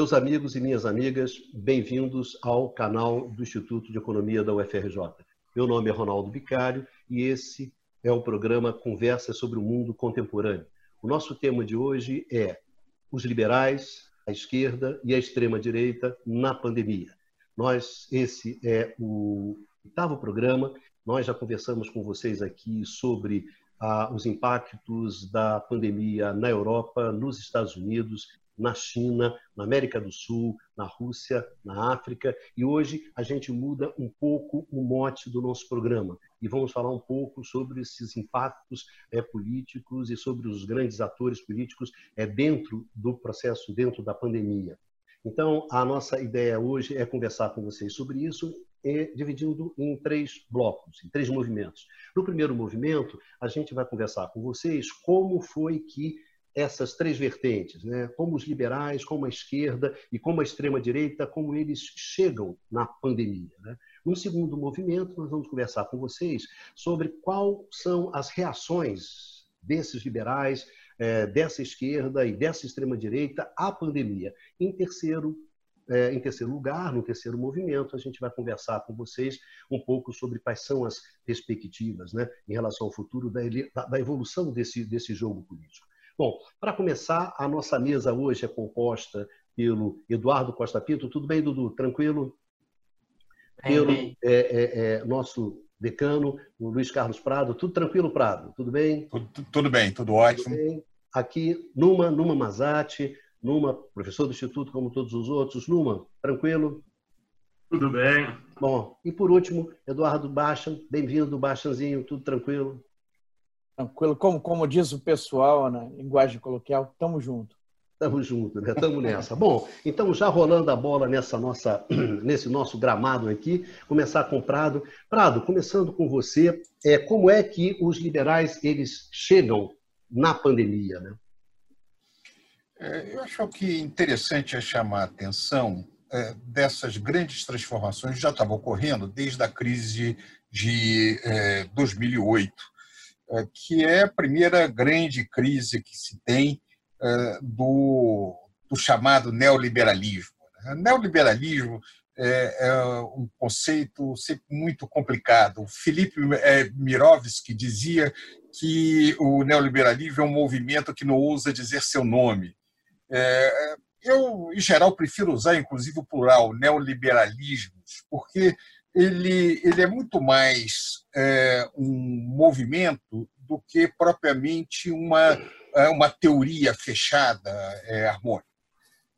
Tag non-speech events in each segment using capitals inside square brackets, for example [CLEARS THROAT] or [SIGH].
Meus amigos e minhas amigas, bem-vindos ao canal do Instituto de Economia da UFRJ. Meu nome é Ronaldo Bicário e esse é o programa Conversa sobre o Mundo Contemporâneo. O nosso tema de hoje é os liberais, a esquerda e a extrema-direita na pandemia. Nós, esse é o oitavo programa, nós já conversamos com vocês aqui sobre ah, os impactos da pandemia na Europa, nos Estados Unidos na China, na América do Sul, na Rússia, na África. E hoje a gente muda um pouco o mote do nosso programa e vamos falar um pouco sobre esses impactos é, políticos e sobre os grandes atores políticos é, dentro do processo, dentro da pandemia. Então, a nossa ideia hoje é conversar com vocês sobre isso, dividindo em três blocos, em três movimentos. No primeiro movimento, a gente vai conversar com vocês como foi que essas três vertentes, né? como os liberais, como a esquerda e como a extrema-direita, como eles chegam na pandemia. Né? No segundo movimento, nós vamos conversar com vocês sobre quais são as reações desses liberais, é, dessa esquerda e dessa extrema-direita à pandemia. Em terceiro, é, em terceiro lugar, no terceiro movimento, a gente vai conversar com vocês um pouco sobre quais são as perspectivas né, em relação ao futuro da, da evolução desse, desse jogo político. Bom, para começar, a nossa mesa hoje é composta pelo Eduardo Costa Pinto. Tudo bem, Dudu? Tranquilo? Pelo é, é, é, nosso decano, o Luiz Carlos Prado. Tudo tranquilo, Prado? Tudo bem? Tudo, tudo bem, tudo ótimo. Tudo bem. Aqui, Numa, Numa Mazati, Numa, professor do Instituto, como todos os outros. Numa, tranquilo? Tudo bem. Bom, e por último, Eduardo Bachan. Bem-vindo, Bachanzinho. Tudo tranquilo? Tranquilo. Como, como diz o pessoal na linguagem coloquial, tamo junto. Tamo junto, né? Tamo nessa. Bom, então já rolando a bola nessa nossa, [CLEARS THROAT] nesse nosso gramado aqui, começar com Prado. Prado, começando com você, é, como é que os liberais eles chegam na pandemia, né? É, eu acho que interessante é chamar a atenção é, dessas grandes transformações que já estavam ocorrendo desde a crise de é, 2008 é, que é a primeira grande crise que se tem é, do, do chamado neoliberalismo. Né? neoliberalismo é, é, um conceito sempre muito complicado. O Felipe Mirovski dizia que o neoliberalismo é um movimento que não ousa dizer seu nome. Eu, em geral, prefiro usar, inclusive, o plural, neoliberalismos, porque ele, ele é muito mais é, um movimento do que propriamente uma, é, uma teoria fechada, é, harmônica.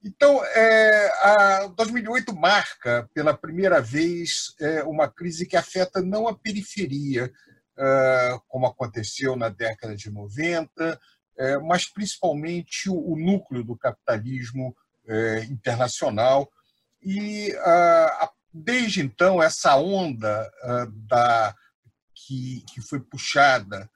Então, é, a 2008 marca pela primeira vez é, uma crise que afeta não a periferia, é, como aconteceu na década de 90, é, mas principalmente o, o, núcleo do capitalismo é, internacional. E a, a Desde então, essa onda uh, da, que, que foi puxada,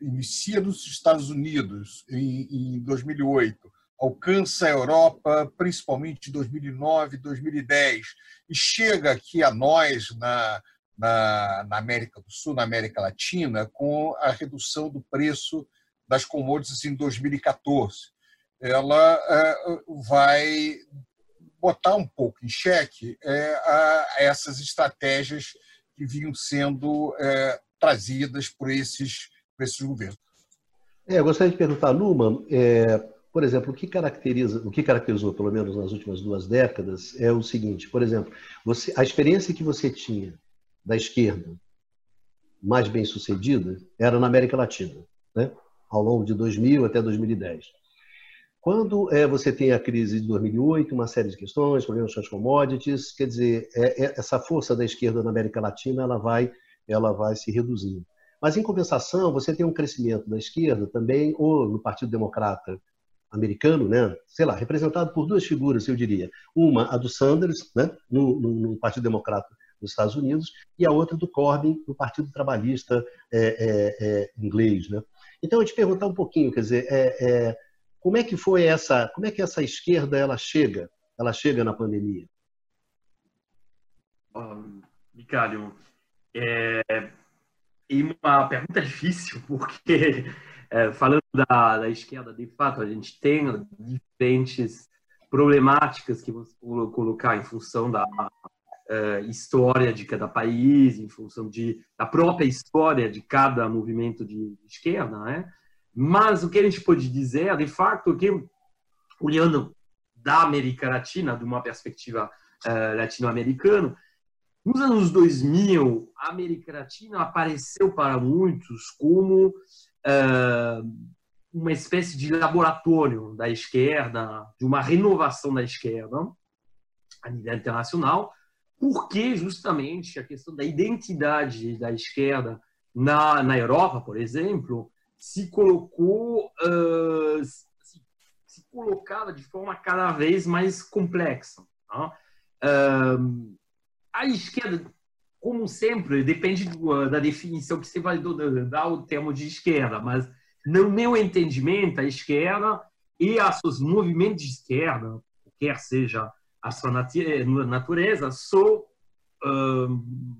inicia nos Estados Unidos em, em 2008, alcança a Europa principalmente em 2009, 2010 e chega aqui a nós na, na, na, América do Sul, na América Latina, com a redução do preço das commodities em 2014. Ela uh, vai botar um pouco em xeque é, a, essas estratégias que vinham sendo é, trazidas por esses, por esses governos. É, eu gostaria de perguntar, Luma, é, por exemplo, o que caracteriza, o que caracterizou, pelo menos nas últimas duas décadas, é o seguinte: por exemplo, você, a experiência que você tinha da esquerda mais bem sucedida era na América Latina, né? ao longo de 2000 até 2010. Quando é, você tem a crise de 2008, uma série de questões, problemas com as commodities, quer dizer, é, é, essa força da esquerda na América Latina ela vai, ela vai se reduzindo. Mas, em compensação, você tem um crescimento da esquerda também, ou no Partido Democrata americano, né? sei lá, representado por duas figuras, eu diria. Uma, a do Sanders, né? no, no, no Partido Democrata dos Estados Unidos, e a outra do Corbyn, no Partido Trabalhista é, é, é, inglês. Né? Então, eu te perguntar um pouquinho, quer dizer, é, como é que foi essa, como é que essa esquerda ela chega, ela chega na pandemia? Um, Micalho, é, uma pergunta [LAUGHS] difícil, porque é, falando da, da, esquerda, de fato, a gente tem diferentes problemáticas que você colocar em função da uh, história de cada país, em função de, da própria história de cada movimento de esquerda, né? Mas o que a gente pode dizer, de fato, que olhando da América Latina, de uma perspectiva uh, latino-americana, nos anos 2000, a América Latina apareceu para muitos como uh, uma espécie de laboratório da esquerda, de uma renovação da esquerda a nível internacional, porque justamente a questão da identidade da esquerda na, na Europa, por exemplo, se colocou uh, se, se, colocava de forma cada vez mais complexa. Uh, a esquerda, como sempre, depende do, da definição que você vai dar o termo de esquerda, mas no meu entendimento, a esquerda e os movimentos de esquerda, quer seja a sua natureza, são uh,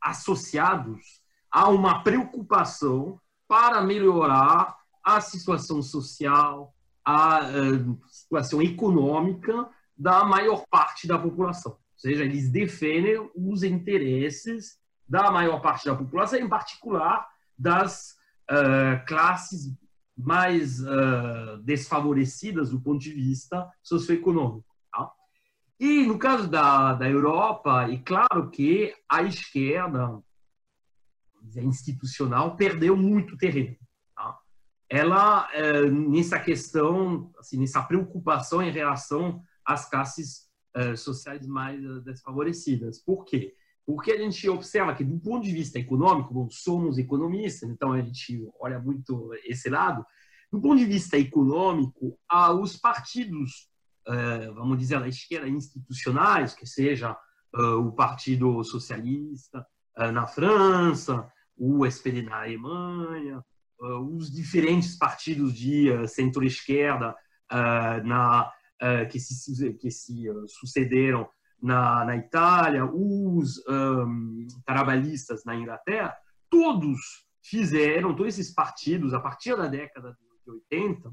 associados a uma preocupação para melhorar a situação social, a uh, situação econômica da maior parte da população. Ou seja, eles defendem os interesses da maior parte da população, em particular das uh, classes mais uh, desfavorecidas do ponto de vista socioeconômico. Tá? E no caso da, da Europa, é claro que a esquerda institucional perdeu muito terreno. Tá? Ela, uh, nessa questão, assim, nessa preocupação em relação às classes sociais mais desfavorecidas. Por quê? Porque a gente observa que, do ponto de vista econômico, bom, somos economistas, então a gente olha muito esse lado. Do ponto de vista econômico, os partidos, eh, vamos dizer, da esquerda institucionais, que seja eh, o Partido Socialista na França, o SPD na Alemanha, os diferentes partidos de centro-esquerda que se, que se sucederam na, na Itália, os um, trabalhistas na Inglaterra, todos fizeram, todos esses partidos, a partir da década de 80,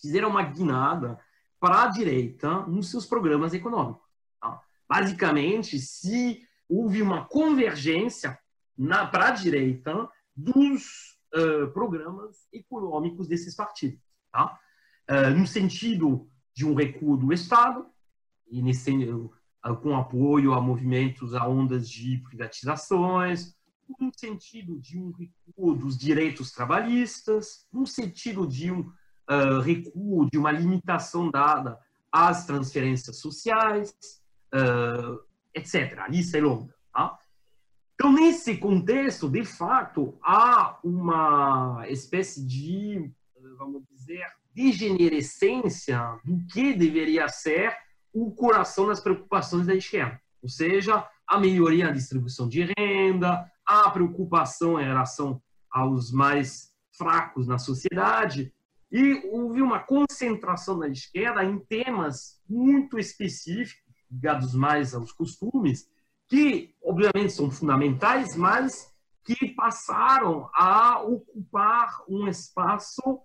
fizeram uma guinada para a direita nos seus programas econômicos. Tá? Basicamente, se houve uma convergência para a direita dos uh, programas econômicos desses partidos. Tá? Uh, no sentido de um recuo do Estado, e nesse, ah, com apoio a movimentos, a ondas de privatizações, no sentido de um recuo dos direitos trabalhistas, no sentido de um uh, recuo, de uma limitação dada às transferências sociais, uh, etc. A lista é longa. Então, nesse contexto, de fato, há uma espécie de, vamos dizer, degenerescência do que deveria ser o coração das preocupações da esquerda, ou seja, a melhoria na distribuição de renda, a preocupação em relação aos mais fracos na sociedade, e houve uma concentração da esquerda em temas muito específicos, ligados mais aos costumes, que obviamente são fundamentais, mas que passaram a ocupar um espaço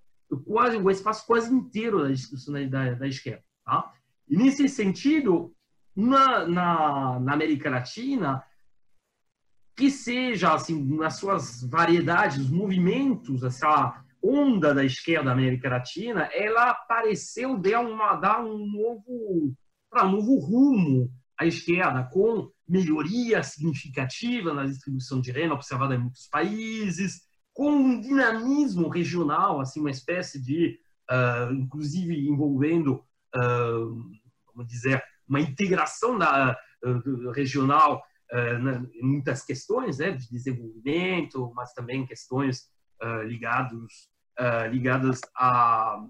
quase um espaço quase inteiro da institucionalidade da esquerda. Tá? E nesse sentido, na, na, na América Latina, que seja, assim, nas suas variedades, os movimentos, essa onda da esquerda da América Latina, ela pareceu dar, uma, dar um novo, um novo rumo à esquerda, com melhoria significativa na distribuição de renda observada em muitos países, com um dinamismo regional, assim, uma espécie de, uh, inclusive envolvendo uh, vamos dizer, uma integração da, uh, regional uh, em muitas questões né, de desenvolvimento, mas também questões ligados, ligadas à,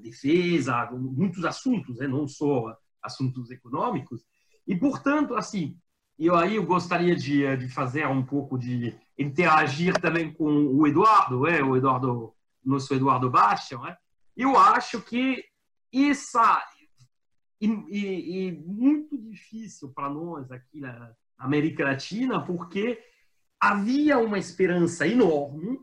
defesa, muitos assuntos, né, não só assuntos econômicos. E, portanto, assim, eu aí eu gostaria de, de fazer um pouco de interagir também com o Eduardo, é, o Eduardo, nosso Eduardo Baixa, né? eu acho que essa, e muito difícil para nós aqui na América Latina, porque havia uma esperança enorme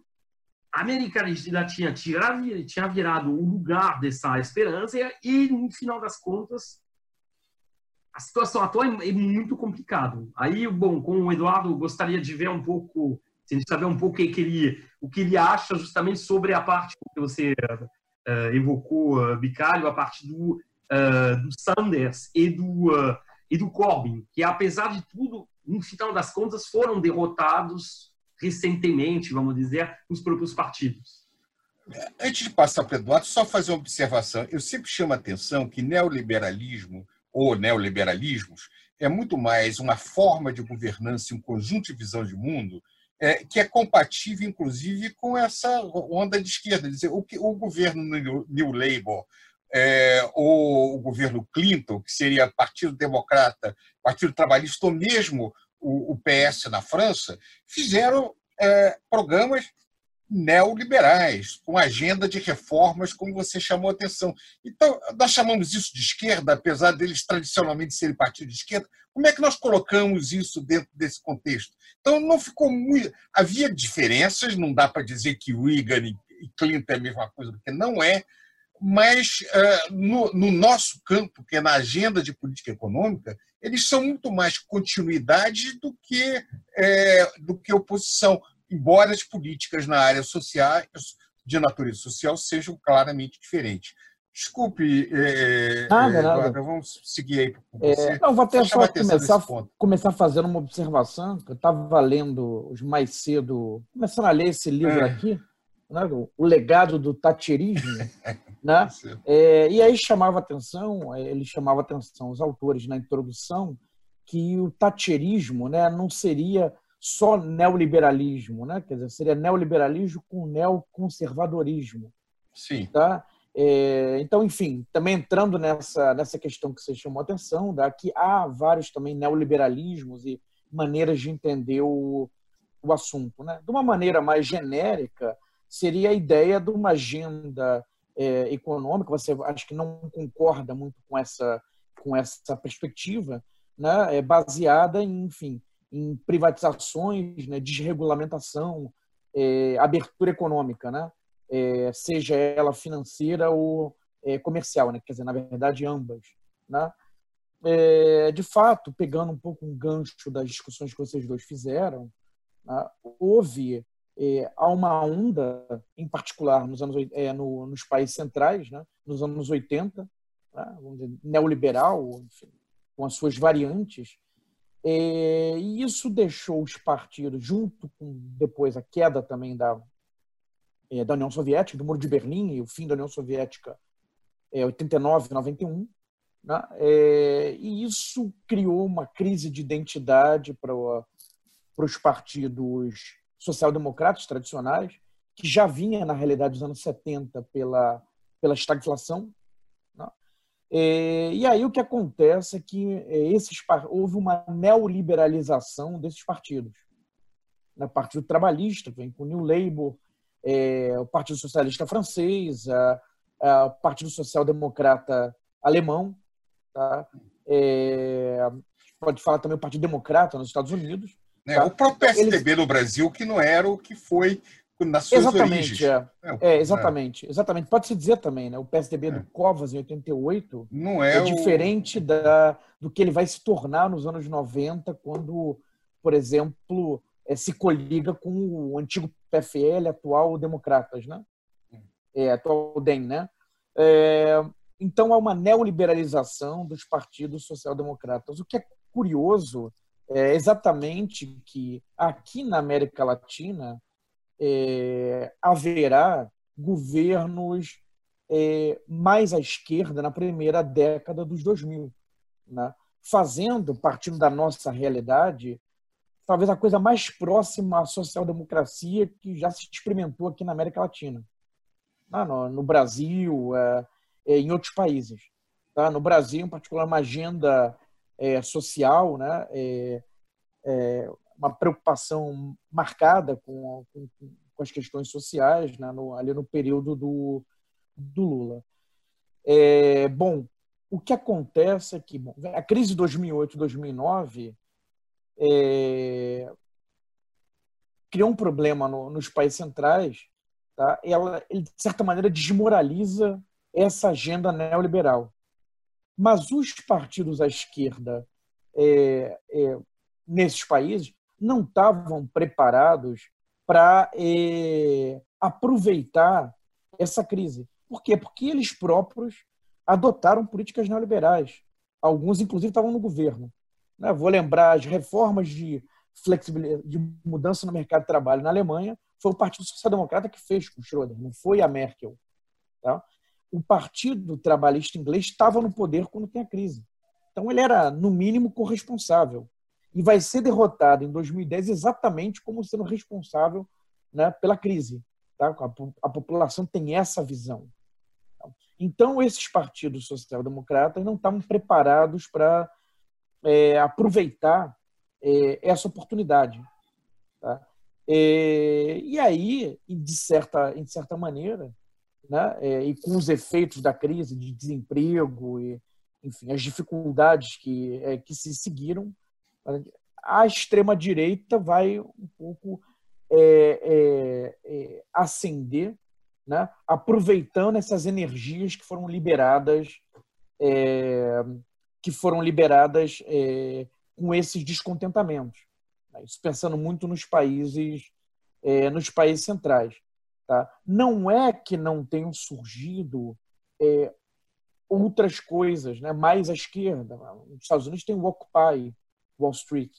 a América Latina tinha virado o lugar dessa esperança e, no final das contas, a situação atual é muito complicada. Aí, bom, com o Eduardo, gostaria de ver um pouco, de saber um pouco o que ele, o que ele acha justamente sobre a parte que você uh, evocou, uh, Bicalho, a parte do, uh, do Sanders e do, uh, e do Corbyn, que apesar de tudo, no final das contas, foram derrotados recentemente, vamos dizer, nos próprios partidos. Antes de passar para o Eduardo, só fazer uma observação. Eu sempre chamo a atenção que neoliberalismo ou neoliberalismos é muito mais uma forma de governança, um conjunto de visão de mundo é, que é compatível, inclusive, com essa onda de esquerda. Dizer, o, que, o governo New Labour é, ou o governo Clinton, que seria Partido Democrata, Partido Trabalhista, ou mesmo o, o PS na França, fizeram é, programas neoliberais, com agenda de reformas, como você chamou a atenção. Então, nós chamamos isso de esquerda, apesar deles tradicionalmente serem partido de esquerda. Como é que nós colocamos isso dentro desse contexto? Então, não ficou muito. Havia diferenças, não dá para dizer que Reagan e Clinton é a mesma coisa, porque não é, mas uh, no, no, nosso campo, que é na agenda de política econômica, eles são muito mais continuidade do que, é, do que oposição, embora as políticas na área social, de natureza social sejam claramente diferentes. Desculpe, é, nada, nada. vamos seguir aí. É, não, vou até só começar, começar fazendo uma observação, que eu estava lendo os mais cedo, começando a ler esse livro é. aqui, né, o legado do tacherismo, [LAUGHS] né? É, e aí chamava atenção, é, ele chamava atenção os autores na introdução que o tacherismo, né, não seria só neoliberalismo, né? Quer dizer, seria neoliberalismo com neoconservadorismo. Sim. Tá? É, então, enfim, também entrando nessa nessa questão que você chamou atenção, da que há vários também neoliberalismos e maneiras de entender o, o assunto, né? De uma maneira mais genérica, seria a ideia de uma agenda é, econômica. Você acho que não concorda muito com essa com essa perspectiva, né? É baseada em, enfim, em privatizações, né? desregulamentação, é, abertura econômica, né? É, seja ela financeira ou é, comercial, né? Quer dizer, na verdade, ambas, né? É, de fato, pegando um pouco um gancho das discussões que vocês dois fizeram, né? houve é, há uma onda, em particular nos, anos, é, no, nos países centrais, né, nos anos 80, né, neoliberal, enfim, com as suas variantes, e isso deixou os partidos, junto com depois a queda também da, é, da União Soviética, do Muro de Berlim e o fim da União Soviética, é, 89, 91, né, é, e isso criou uma crise de identidade para os partidos social-democratas tradicionais, que já vinha, na realidade, dos anos 70 pela, pela estagflação. É, e aí o que acontece é que é, esses, houve uma neoliberalização desses partidos. Né? O Partido Trabalhista, vem com o New Labour, é, o Partido Socialista Francês, o Partido Social Democrata Alemão, tá? Pode falar também o Partido Democrata nos Estados Unidos, né? Tá? O próprio PSDB Eles... no Brasil, que não era o que foi nas suas exatamente, origens. É. É, é exatamente, é. exatamente. Pode-se dizer também, né? O PSDB é. do Covas, em 88, não é, é diferente o... da, do que ele vai se tornar nos anos 90, quando, por exemplo, é, se coliga com o antigo PFL, atual Democratas, né? É, atual DEM, né? É, então, há uma neoliberalização dos partidos social-democratas. O que é curioso é exatamente que aqui na América Latina é, haverá governos é, mais à esquerda na primeira década dos 2000, né? fazendo, partindo da nossa realidade, talvez a coisa mais próxima à social-democracia que já se experimentou aqui na América Latina. Tá? No, no, Brasil, é, é, em outros países. Tá? No Brasil, em particular, uma agenda é, social, né? É, é, uma preocupação marcada com, com, com, as questões sociais né? no, ali no período do, do Lula. É, bom, o que acontece é que bom, a crise de 2008-2009 é, criou um problema no, nos países centrais tá? ela, ele, de certa maneira, desmoraliza essa agenda neoliberal. Mas os partidos à esquerda é, é, nesses países não estavam preparados para é, aproveitar essa crise. Por quê? Porque eles próprios adotaram políticas neoliberais. Alguns, inclusive, estavam no governo. Né? Vou lembrar as reformas de flexibilidade, de mudança no mercado de trabalho na Alemanha, foi o Partido Social Democrata que fez com Schröder, não foi a Merkel. Tá? O Partido Trabalhista Inglês estava no poder quando tem a crise. Então ele era, no mínimo, corresponsável. E vai ser derrotado em 2010 exatamente como sendo responsável né, pela crise. Tá? A, a população tem essa visão. Então, esses partidos social-democratas não estavam preparados para é, aproveitar é, essa oportunidade. Tá? É, e aí, de certa, de certa maneira, né, é, e com os efeitos da crise de desemprego e enfim as dificuldades que, é, que se seguiram, a extrema direita vai um pouco é, é, ascender né, aproveitando essas energias que foram liberadas, é, que foram liberadas é, com esses descontentamentos. Né? Isso pensando muito nos países, é, nos países centrais. Tá? Não é que não tenham surgido é, outras coisas, né, mais à esquerda. Nos Estados Unidos tem o Occupy Wall Street,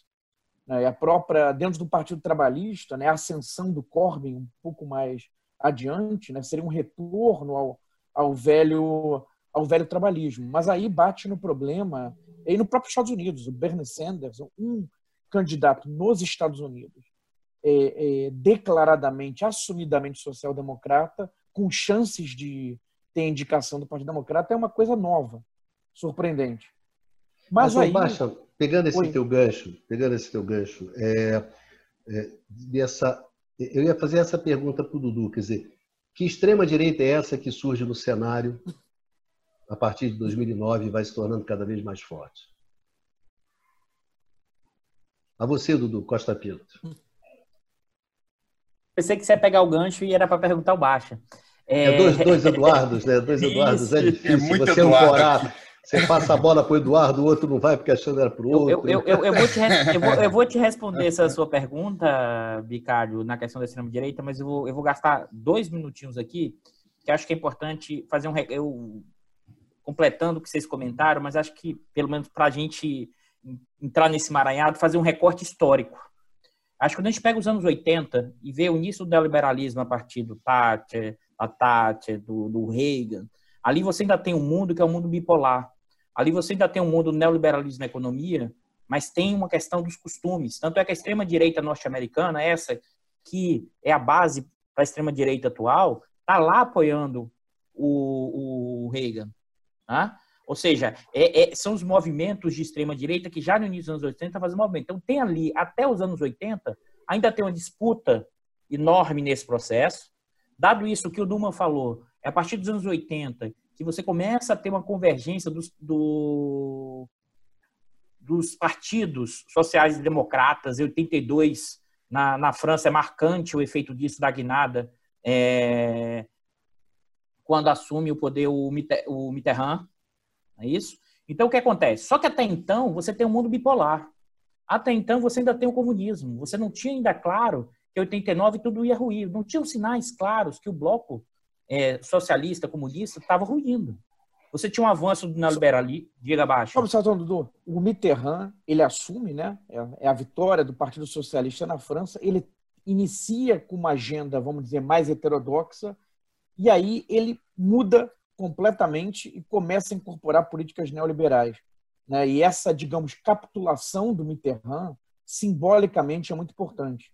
né, a própria dentro do Partido Trabalhista, né, a ascensão do Corbyn um pouco mais adiante, né, seria um retorno ao, ao velho ao velho trabalhismo. Mas aí bate no problema, e no próprio Estados Unidos, o Bernie Sanders, um candidato nos Estados Unidos, é, é, declaradamente, assumidamente social-democrata, com chances de ter indicação do Partido Democrata, é uma coisa nova, surpreendente. Mas, Mas aí... Baixa, pegando esse Oi. teu gancho, pegando esse teu gancho, é, é, dessa eu ia fazer essa pergunta para o Dudu, quer dizer, que extrema-direita é essa que surge no cenário a partir de 2009 e vai se tornando cada vez mais forte? A você, Dudu, Costa Pinto. Pensei que você ia pegar o gancho e era para perguntar o Baixa. É... é dois, dois Eduardos, né? Dois [LAUGHS] Eduardos é difícil. É muito você Eduardo ancorar, você passa a bola para o Eduardo, o outro não vai porque achando era para o outro. Eu, eu, eu, vou te, eu, vou, eu vou te responder essa [LAUGHS] sua pergunta, Bicário, na questão da extrema-direita, mas eu vou, eu vou gastar dois minutinhos aqui, que acho que é importante fazer um. Eu, completando o que vocês comentaram, mas acho que, pelo menos para a gente entrar nesse maranhado, fazer um recorte histórico. Acho que quando a gente pega os anos 80 e vê o início do neoliberalismo a partir do Thatcher, da Thatcher, do, do Reagan, ali você ainda tem um mundo que é um mundo bipolar. Ali você ainda tem um mundo neoliberalismo na economia, mas tem uma questão dos costumes. Tanto é que a extrema-direita norte-americana, essa que é a base para a extrema-direita atual, está lá apoiando o, o Reagan. Tá? Ou seja, é, é, são os movimentos de extrema-direita que já no início dos anos 80 fazem movimento. Então, tem ali, até os anos 80, ainda tem uma disputa enorme nesse processo. Dado isso que o Duman falou, é a partir dos anos 80 que você começa a ter uma convergência dos, do, dos partidos sociais democratas. Em 82, na, na França, é marcante o efeito disso da guinada, é, quando assume o poder o, o Mitterrand. É isso? Então, o que acontece? Só que até então, você tem um mundo bipolar. Até então, você ainda tem o comunismo. Você não tinha ainda claro que em 89 tudo ia ruir. Não tinham sinais claros que o bloco é, socialista, comunista, estava ruindo. Você tinha um avanço na liberalismo, diga abaixo. Observação, Dudu. O Mitterrand, ele assume, né? É, é a vitória do Partido Socialista na França. Ele inicia com uma agenda, vamos dizer, mais heterodoxa, e aí ele muda completamente e começa a incorporar políticas neoliberais. Né? E essa, digamos, capitulação do Mitterrand, simbolicamente, é muito importante.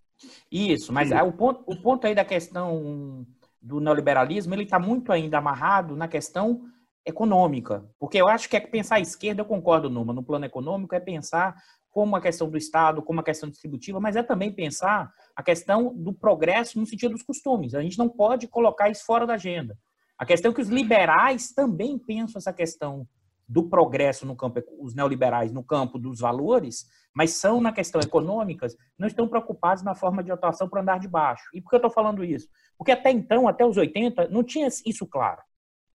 Isso, mas o ponto, o ponto aí da questão do neoliberalismo, ele está muito ainda amarrado na questão econômica. Porque eu acho que é pensar a esquerda, eu concordo, Numa, no plano econômico, é pensar como a questão do Estado, como a questão distributiva, mas é também pensar a questão do progresso no sentido dos costumes. A gente não pode colocar isso fora da agenda. A questão é que os liberais também pensam essa questão do progresso no campo, os neoliberais no campo dos valores, mas são na questão econômica, não estão preocupados na forma de atuação para andar de baixo. E por que eu estou falando isso? Porque até então, até os 80, não tinha isso claro.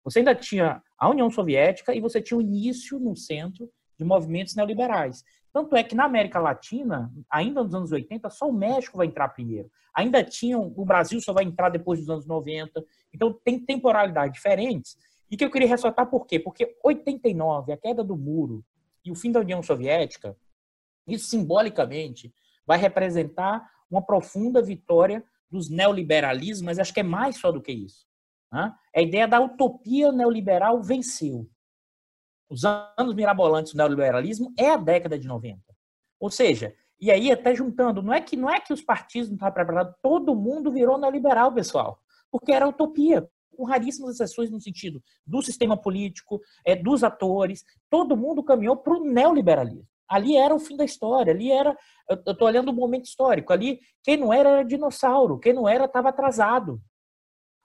Você ainda tinha a União Soviética e você tinha o início no centro de movimentos neoliberais. Tanto é que na América Latina, ainda nos anos 80, só o México vai entrar primeiro. Ainda tinham, o Brasil só vai entrar depois dos anos 90. Então tem temporalidades diferentes. E que eu queria ressaltar por quê? Porque 89, a queda do muro e o fim da União Soviética, isso simbolicamente vai representar uma profunda vitória dos neoliberalismos, mas acho que é mais só do que isso. Né? A ideia da utopia neoliberal venceu. Os anos mirabolantes do neoliberalismo é a década de 90. Ou seja, e aí até juntando, não é que não é que os partidos não estavam preparados, todo mundo virou neoliberal, pessoal, porque era utopia, com raríssimas exceções no sentido do sistema político, é, dos atores, todo mundo caminhou para o neoliberalismo. Ali era o fim da história, ali era, eu estou olhando o momento histórico, ali quem não era era dinossauro, quem não era estava atrasado.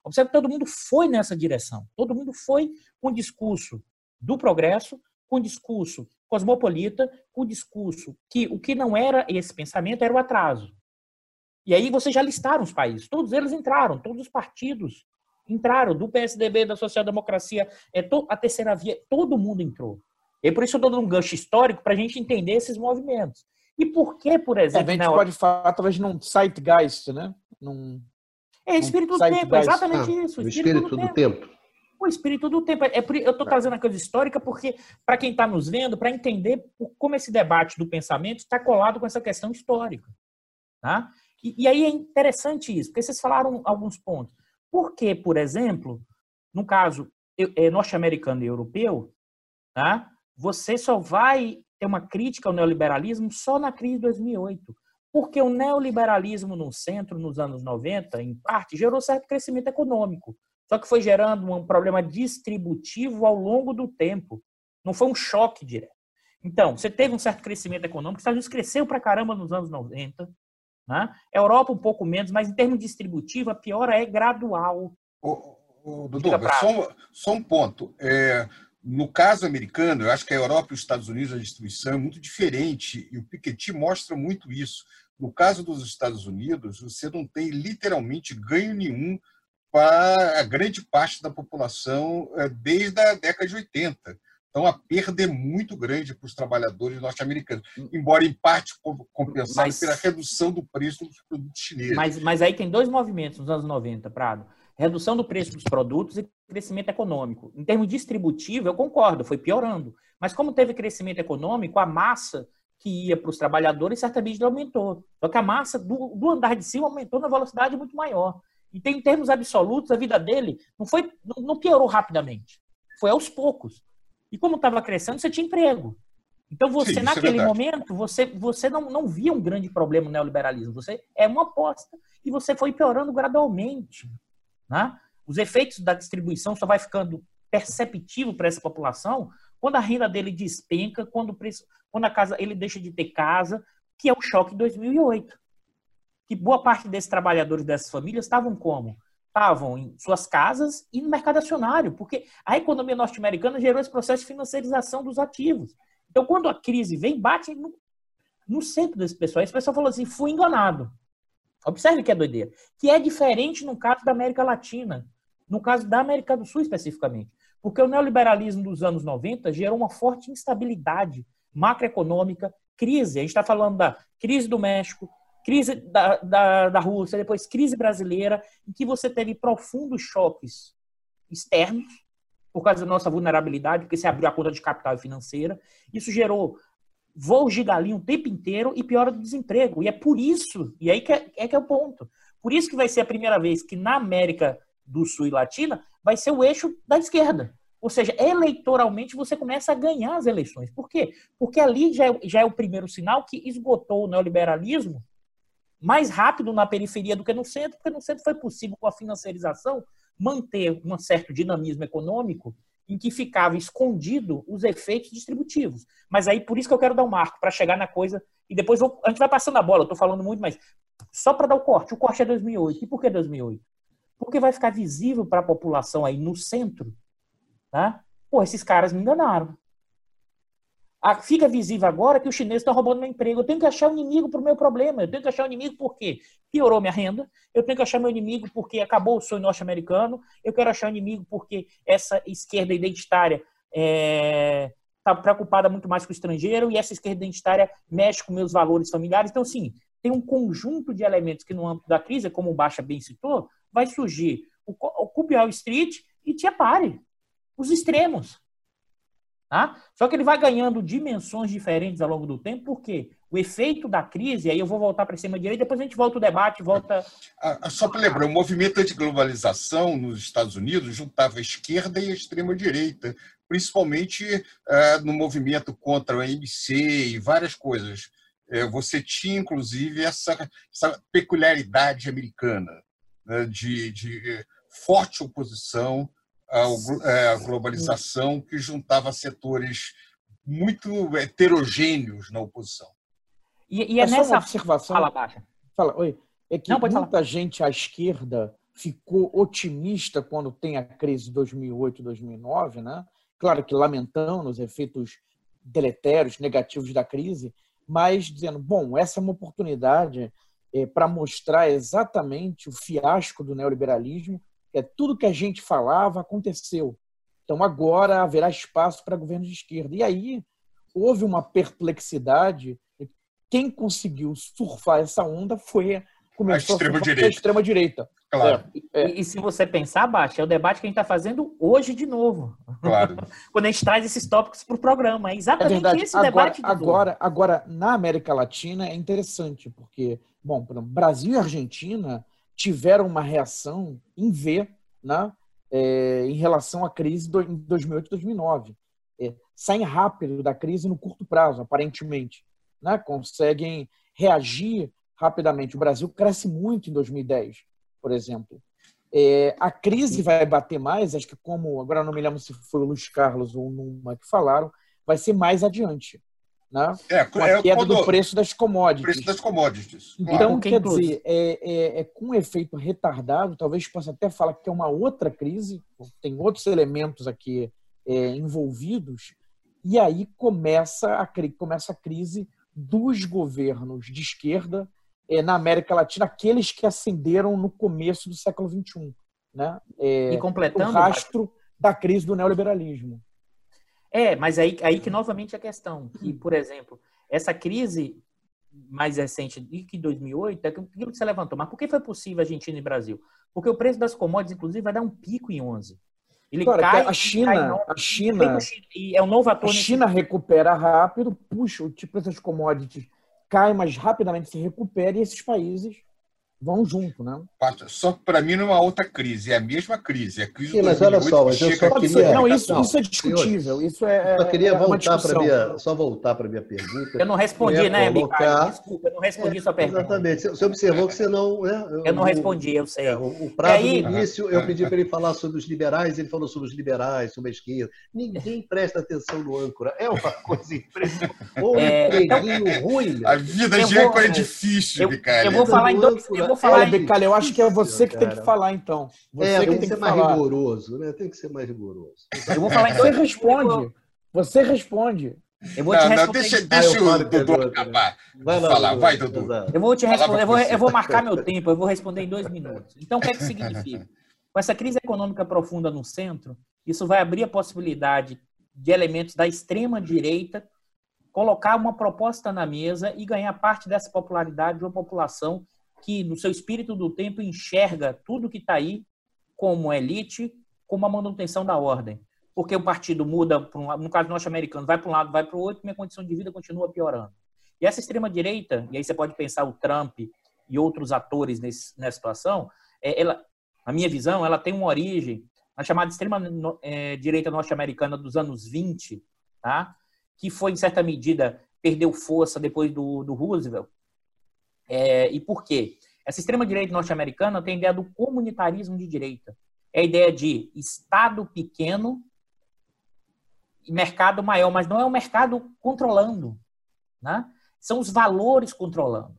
Observe que todo mundo foi nessa direção, todo mundo foi com o discurso do progresso, com o discurso cosmopolita, com o discurso que o que não era esse pensamento era o atraso. E aí vocês já listaram os países, todos eles entraram, todos os partidos entraram, do PSDB, da social-democracia, é a terceira via, todo mundo entrou. E por isso eu estou dando um gancho histórico para a gente entender esses movimentos. E por que, por exemplo... É, a gente pode falar através num zeitgeist, né? Num, é espírito do tempo, é exatamente ah, isso. O espírito, espírito do, do tempo. tempo. O espírito do tempo. É, é eu estou trazendo a coisa histórica porque, para quem está nos vendo, para entender como esse debate do pensamento está colado com essa questão histórica. Tá? E, e aí é interessante isso, porque vocês falaram alguns pontos. Porque, por exemplo, no caso é, norte-americano e europeu, tá? você só vai ter uma crítica ao neoliberalismo só na crise de 2008. Porque o neoliberalismo no centro, nos anos 90, em parte, gerou certo crescimento econômico. Só que foi gerando um problema distributivo ao longo do tempo. Não foi um choque direto. Então, você teve um certo crescimento econômico, os Estados Unidos cresceu para caramba nos anos 90, né? Europa um pouco menos, mas em termos distributivos, a piora é gradual. O, o, Dudu, só, só, um ponto. É, no caso americano, eu acho que a Europa e os Estados Unidos, a distribuição é muito diferente, e o Piketty mostra muito isso. No caso dos Estados Unidos, você não tem literalmente ganho nenhum para a grande parte da população é, desde a década de 80. Então, a perda é muito grande para os trabalhadores norte-americanos, embora em parte compensada mas, pela redução do preço dos produtos chineses. Mas, mas aí tem dois movimentos nos anos 90, Prado. Redução do preço dos produtos e crescimento econômico. Em termos distributivo, eu concordo, foi piorando. Mas como teve crescimento econômico, a massa que ia para os trabalhadores certamente aumentou. Só que a massa do, do andar de cima aumentou na velocidade muito maior. E tem, em termos absolutos, a vida dele não foi não piorou rapidamente. Foi aos poucos. E como estava crescendo, você tinha emprego. Então você, Sim, é naquele é momento, você, você não, não via um grande problema no neoliberalismo. Você é uma aposta e você foi piorando gradualmente. Né? Os efeitos da distribuição só vai ficando perceptível para essa população quando a renda dele despenca, quando, preço, quando a casa ele deixa de ter casa, que é o choque de 2008. Que boa parte desses trabalhadores dessas famílias estavam como? Estavam em suas casas e no mercado acionário, porque a economia norte-americana gerou esse processo de financiarização dos ativos. Então, quando a crise vem, bate no, no centro desse pessoal. Esse pessoal falou assim: fui enganado. Observe que é doideira. Que é diferente no caso da América Latina, no caso da América do Sul especificamente. Porque o neoliberalismo dos anos 90 gerou uma forte instabilidade macroeconômica, crise. A gente está falando da crise do México, crise da, da, da Rússia, depois crise brasileira, em que você teve profundos choques externos, por causa da nossa vulnerabilidade, porque você abriu a conta de capital financeira. Isso gerou voos de galinha o tempo inteiro e piora do desemprego. E é por isso, e aí que é, é, que é o ponto. Por isso que vai ser a primeira vez que na América do Sul e Latina vai ser o eixo da esquerda. Ou seja, eleitoralmente você começa a ganhar as eleições. Por quê? Porque ali já é, já é o primeiro sinal que esgotou o neoliberalismo mais rápido na periferia do que no centro, porque no centro foi possível, com a financiarização, manter um certo dinamismo econômico em que ficava escondido os efeitos distributivos. Mas aí, por isso que eu quero dar um marco, para chegar na coisa, e depois vou, a gente vai passando a bola, eu estou falando muito, mas só para dar o corte. O corte é 2008. E por que 2008? Porque vai ficar visível para a população aí no centro, tá? Pô, esses caras me enganaram. Fica visível agora que o chinês está roubando meu emprego. Eu tenho que achar um inimigo para o meu problema. Eu tenho que achar um inimigo porque piorou minha renda. Eu tenho que achar meu inimigo porque acabou o sonho norte-americano. Eu quero achar um inimigo porque essa esquerda identitária está é, tá preocupada muito mais com o estrangeiro e essa esquerda identitária mexe com meus valores familiares. Então, sim, tem um conjunto de elementos que, no âmbito da crise, como o Baixa bem citou, vai surgir o, Wall Street e Tia Pare, os extremos. Tá? Só que ele vai ganhando dimensões diferentes ao longo do tempo, porque o efeito da crise, aí eu vou voltar para cima direita, depois a gente volta o debate, volta. Ah, ah, só para lembrar, o movimento antiglobalização nos Estados Unidos juntava a esquerda e a extrema-direita, principalmente uh, no movimento contra o MC e várias coisas. Uh, você tinha, inclusive, essa, essa peculiaridade americana né, de, de forte oposição a, globalização que juntava setores muito heterogêneos na oposição. E, e é, é nessa observação. Fala, baixa. Fala, oi. É que Não, muita falar. gente à esquerda ficou otimista quando tem a crise de 2008 2009, né? Claro que lamentando os efeitos deletérios, negativos da crise, mas dizendo, bom, essa é uma oportunidade é, para mostrar exatamente o fiasco do neoliberalismo é, tudo que a gente falava aconteceu. Então agora haverá espaço para governo de esquerda. E aí houve uma perplexidade. Quem conseguiu surfar essa onda foi começou a extrema direita. A extrema direita. Claro. É, é. E, e, se você pensar, Baixa, é o debate que a gente está fazendo hoje de novo. Claro. [LAUGHS] Quando a gente traz esses tópicos para o programa. É exatamente é esse agora, debate. De agora, agora, na América Latina é interessante, porque, bom, Brasil e Argentina tiveram uma reação em V né, é, em relação à crise de 2008 e 2009. É, saem rápido da crise no curto prazo, aparentemente. Né, conseguem reagir rapidamente. O Brasil cresce muito em 2010, por exemplo. É, a crise vai bater mais, acho que como, agora não me lembro se foi o Luiz Carlos ou o Numa que falaram, vai ser mais adiante né? É, com a é, queda do preço das commodities. Preço das commodities. Claro. Então, quer dizer, é, é, é, com efeito retardado, talvez possa até falar que é uma outra crise, tem outros elementos aqui é, envolvidos, e aí começa a, começa a crise dos governos de esquerda é, na América Latina, aqueles que ascenderam no começo do século XXI. Né? É, e completando o rastro da crise do neoliberalismo. É, mas aí, aí que novamente a questão, que, por exemplo, essa crise mais recente de que 2008 é aquilo que você levantou. Mas por que foi possível Argentina e Brasil? Porque o preço das commodities, inclusive, vai dar um pico em 11. Ele cai, a China, cai a China, e é um novo ator. A China nesse... recupera rápido, puxa, o tipo dessas commodities cai mais rapidamente, se recupera e esses países vão junto, né? Só que para mim não é uma outra crise, é a mesma crise. É a crise Sim, mas olha só, mas eu só queria... Não, isso, não, isso é discutível. Isso é, eu só queria é voltar para minha, só voltar para minha pergunta. Eu não respondi, né, colocar... Desculpa, eu não respondi é, sua pergunta. Exatamente. Você observou que você não... Né, eu, eu não respondi, eu sei. É, o, o prazo aí... no início, eu pedi para ele falar sobre os liberais, ele falou sobre os liberais, sobre a esquerda. Ninguém presta atenção no âncora. É uma coisa impressionante. [LAUGHS] Ou um é... Então, ruim. A vida de âncora é difícil, Bicalho. Eu vou falar em dois... Eu vou falar em eu acho que é você que tem que falar, então. Você é, que tem que, ser mais falar. rigoroso, né? Tem que ser mais rigoroso. Eu vou falar, então você responde. Você responde. Eu vou não, te responder. Não, deixa, deixa o Dudu acabar. Vai lá, falar. Vai, Dudu. Eu vou te responder. Eu vou, eu vou marcar meu tempo. Eu vou responder em dois minutos. Então, o que é que significa? Com essa crise econômica profunda no centro, isso vai abrir a possibilidade de elementos da extrema direita colocar uma proposta na mesa e ganhar parte dessa popularidade de uma população que, no seu espírito do tempo, enxerga tudo que está aí como elite, como a manutenção da ordem. Porque o partido muda, um, no caso norte-americano, vai para um lado, vai para o outro, minha condição de vida continua piorando. E essa extrema-direita, e aí você pode pensar o Trump e outros atores nesse, nessa situação, é, ela, a minha visão, ela tem uma origem na chamada extrema-direita é, norte-americana dos anos 20, tá? que foi, em certa medida, perdeu força depois do, do Roosevelt, é, e por quê? Essa extrema-direita norte-americana tem a ideia do comunitarismo de direita. É a ideia de Estado pequeno e mercado maior, mas não é o mercado controlando. Né? São os valores controlando.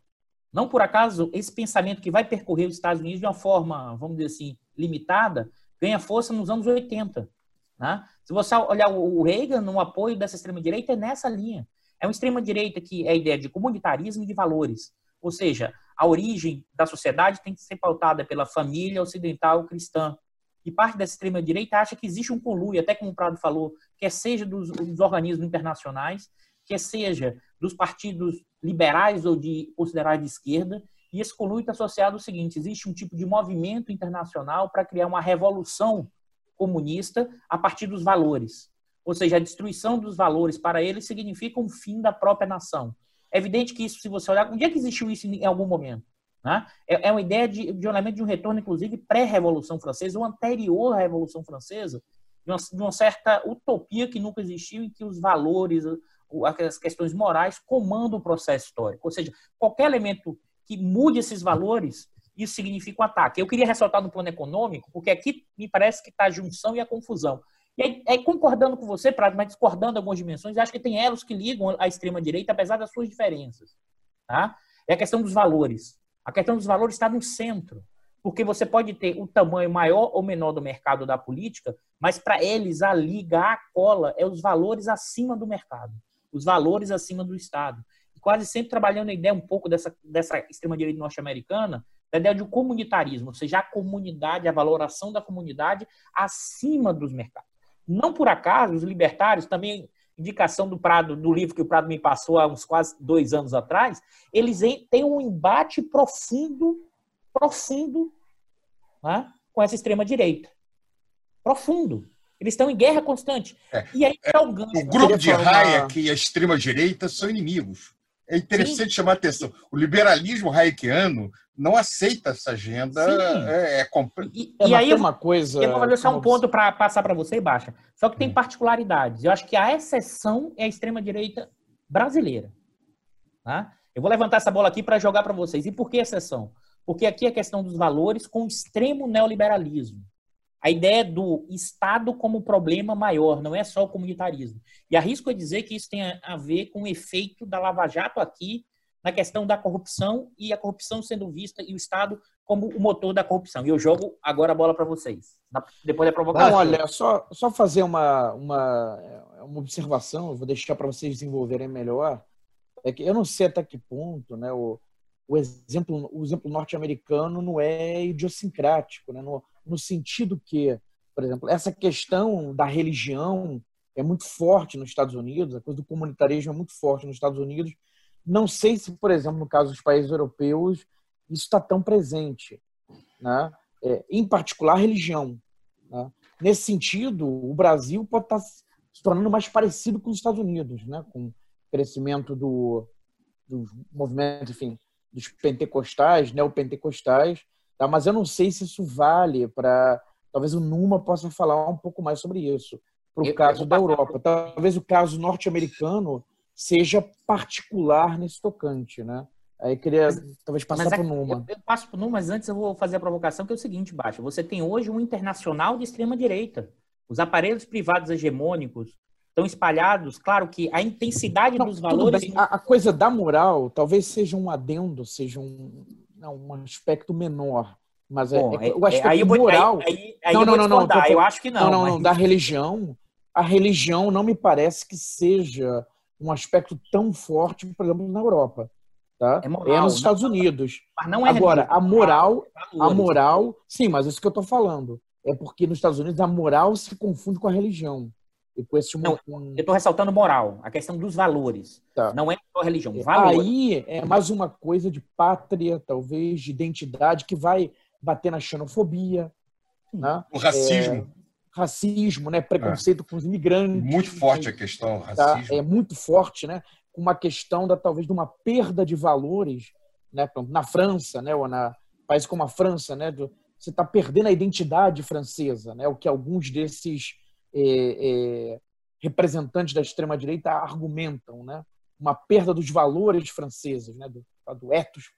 Não por acaso, esse pensamento que vai percorrer os Estados Unidos de uma forma, vamos dizer assim, limitada, ganha força nos anos 80. Né? Se você olhar o Reagan, no apoio dessa extrema-direita, é nessa linha. É uma extrema-direita que é a ideia de comunitarismo e de valores. Ou seja, a origem da sociedade tem que ser pautada pela família ocidental cristã. E parte dessa extrema-direita acha que existe um conluio, até como o Prado falou, quer seja dos, dos organismos internacionais, quer seja dos partidos liberais ou de considerados de esquerda, e esse conluio está associado ao seguinte: existe um tipo de movimento internacional para criar uma revolução comunista a partir dos valores. Ou seja, a destruição dos valores para eles significa um fim da própria nação. É evidente que isso, se você olhar, onde é que existiu isso em algum momento? Né? É, é uma ideia de, de um de um retorno, inclusive, pré-Revolução Francesa, ou anterior à Revolução Francesa, de uma, de uma, certa utopia que nunca existiu, em que os valores, as questões morais comandam o processo histórico. Ou seja, qualquer elemento que mude esses valores, isso significa um ataque. Eu queria ressaltar no plano econômico, porque aqui me parece que está a junção e a confusão. E aí, aí, concordando com você, Prado, mas discordando em algumas dimensões, acho que tem elos que ligam a extrema-direita, apesar das suas diferenças. Tá? É a questão dos valores. A questão dos valores está no centro. Porque você pode ter o tamanho maior ou menor do mercado da política, mas para eles a liga, a cola, é os valores acima do mercado, os valores acima do Estado. E quase sempre trabalhando a ideia um pouco dessa, dessa extrema-direita norte-americana, da ideia de comunitarismo, ou seja, a comunidade, a valoração da comunidade acima dos mercados. Não por acaso, os libertários, também indicação do Prado, do livro que o Prado me passou há uns quase dois anos atrás, eles têm um embate profundo, profundo, né, com essa extrema-direita. Profundo. Eles estão em guerra constante. É, e aí, é, o, o grupo de Hayek e a extrema-direita são inimigos. É interessante Sim. chamar a atenção. O liberalismo hayekiano não aceita essa agenda. É, é, E, e aí uma coisa. Eu vou fazer só um ponto para passar para você e baixa. Só que tem hum. particularidades. Eu acho que a exceção é a extrema direita brasileira. Tá? Eu vou levantar essa bola aqui para jogar para vocês. E por que exceção? Porque aqui é a questão dos valores com extremo neoliberalismo. A ideia do Estado como problema maior, não é só o comunitarismo. E arrisco a dizer que isso tem a ver com o efeito da Lava Jato aqui na questão da corrupção e a corrupção sendo vista e o Estado como o motor da corrupção. E eu jogo agora a bola para vocês, depois da provocação. Não, olha, só, só fazer uma, uma, uma observação, eu vou deixar para vocês desenvolverem melhor. É que eu não sei até que ponto né, o, o exemplo, o exemplo norte-americano não é idiosincrático, né? no, no sentido que, por exemplo, essa questão da religião é muito forte nos Estados Unidos, a coisa do comunitarismo é muito forte nos Estados Unidos. Não sei se, por exemplo, no caso dos países europeus, isso está tão presente. Né? É, em particular, religião. Né? Nesse sentido, o Brasil pode estar tá se tornando mais parecido com os Estados Unidos, né? com o crescimento do, do movimento, enfim, dos pentecostais, neopentecostais, tá? mas eu não sei se isso vale para. Talvez o Numa possa falar um pouco mais sobre isso, para o caso da Europa. Talvez o caso norte-americano seja particular nesse tocante, né? Aí queria mas, talvez passar para o Numa. Eu, eu, passo para o Numa, mas antes eu vou fazer a provocação, que é o seguinte, Baixa. Você tem hoje um internacional de extrema-direita. Os aparelhos privados hegemônicos estão espalhados. Claro que a intensidade não, dos valores. A, a, coisa da moral talvez seja um adendo, seja um, não, um aspecto menor. Mas é, Bom, é, é, o aspecto aí moral. Aí, aí, não, não, não, não, tô, eu acho que não. Não, não, mas... não. Da religião, a religião não me parece que seja um aspecto tão forte, por exemplo, na Europa. Tá? É, moral, é nos Estados não, Unidos. Mas não é Agora, religião, a moral, é a moral, sim, mas isso que eu estou falando. É porque nos Estados Unidos a moral se confunde com a religião. E com esse não, eu estou ressaltando moral, a questão dos valores. Tá. Não é só religião, valor. Aí é mais uma coisa de pátria, talvez, de identidade, que vai bater na xenofobia. Né? O racismo. É, racismo, né? preconceito é. com os imigrantes. Muito forte a questão, tá? racismo. É muito forte, né? uma questão da talvez de uma perda de valores, né? Na França, né? Ou na países como a França, né? Você está perdendo a identidade francesa, né? O que alguns desses é, é, representantes da extrema direita argumentam, né? Uma perda dos valores franceses, né? Do, do ethos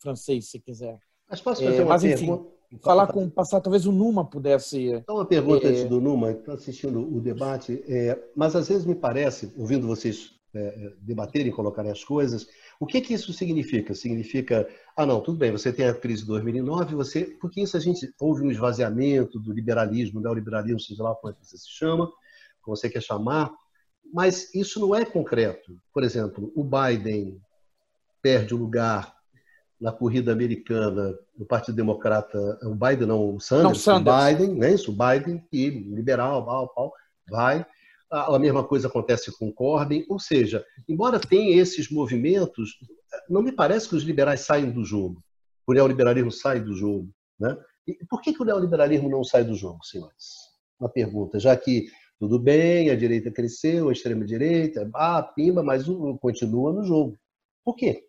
francês, se quiser. Mas posso fazer é, uma mas, enfim, pergunta? Falar com passar talvez o Numa pudesse. Então uma pergunta é... antes do Numa, está assistindo o debate, é, mas às vezes me parece, ouvindo vocês é, é, debaterem, colocarem as coisas, O que, que isso significa? Significa, ah, não, tudo bem, você tem a crise de 2009, você, porque isso a gente houve um esvaziamento do liberalismo, neoliberalismo, seja lá como é você se chama, como você quer chamar, mas isso não é concreto. Por exemplo, o Biden perde o lugar na corrida americana no Partido Democrata, o Biden não, o Sanders, não, Sanders. o Biden, né, isso, o Biden, que liberal, pau, pau, vai. A mesma coisa acontece com Corbyn, ou seja, embora tenha esses movimentos, não me parece que os liberais saem do jogo. O neoliberalismo sai do jogo. Né? E por que, que o neoliberalismo não sai do jogo, senhores? Uma pergunta, já que tudo bem, a direita cresceu, a extrema-direita, ah, pimba, mas continua no jogo. Por quê?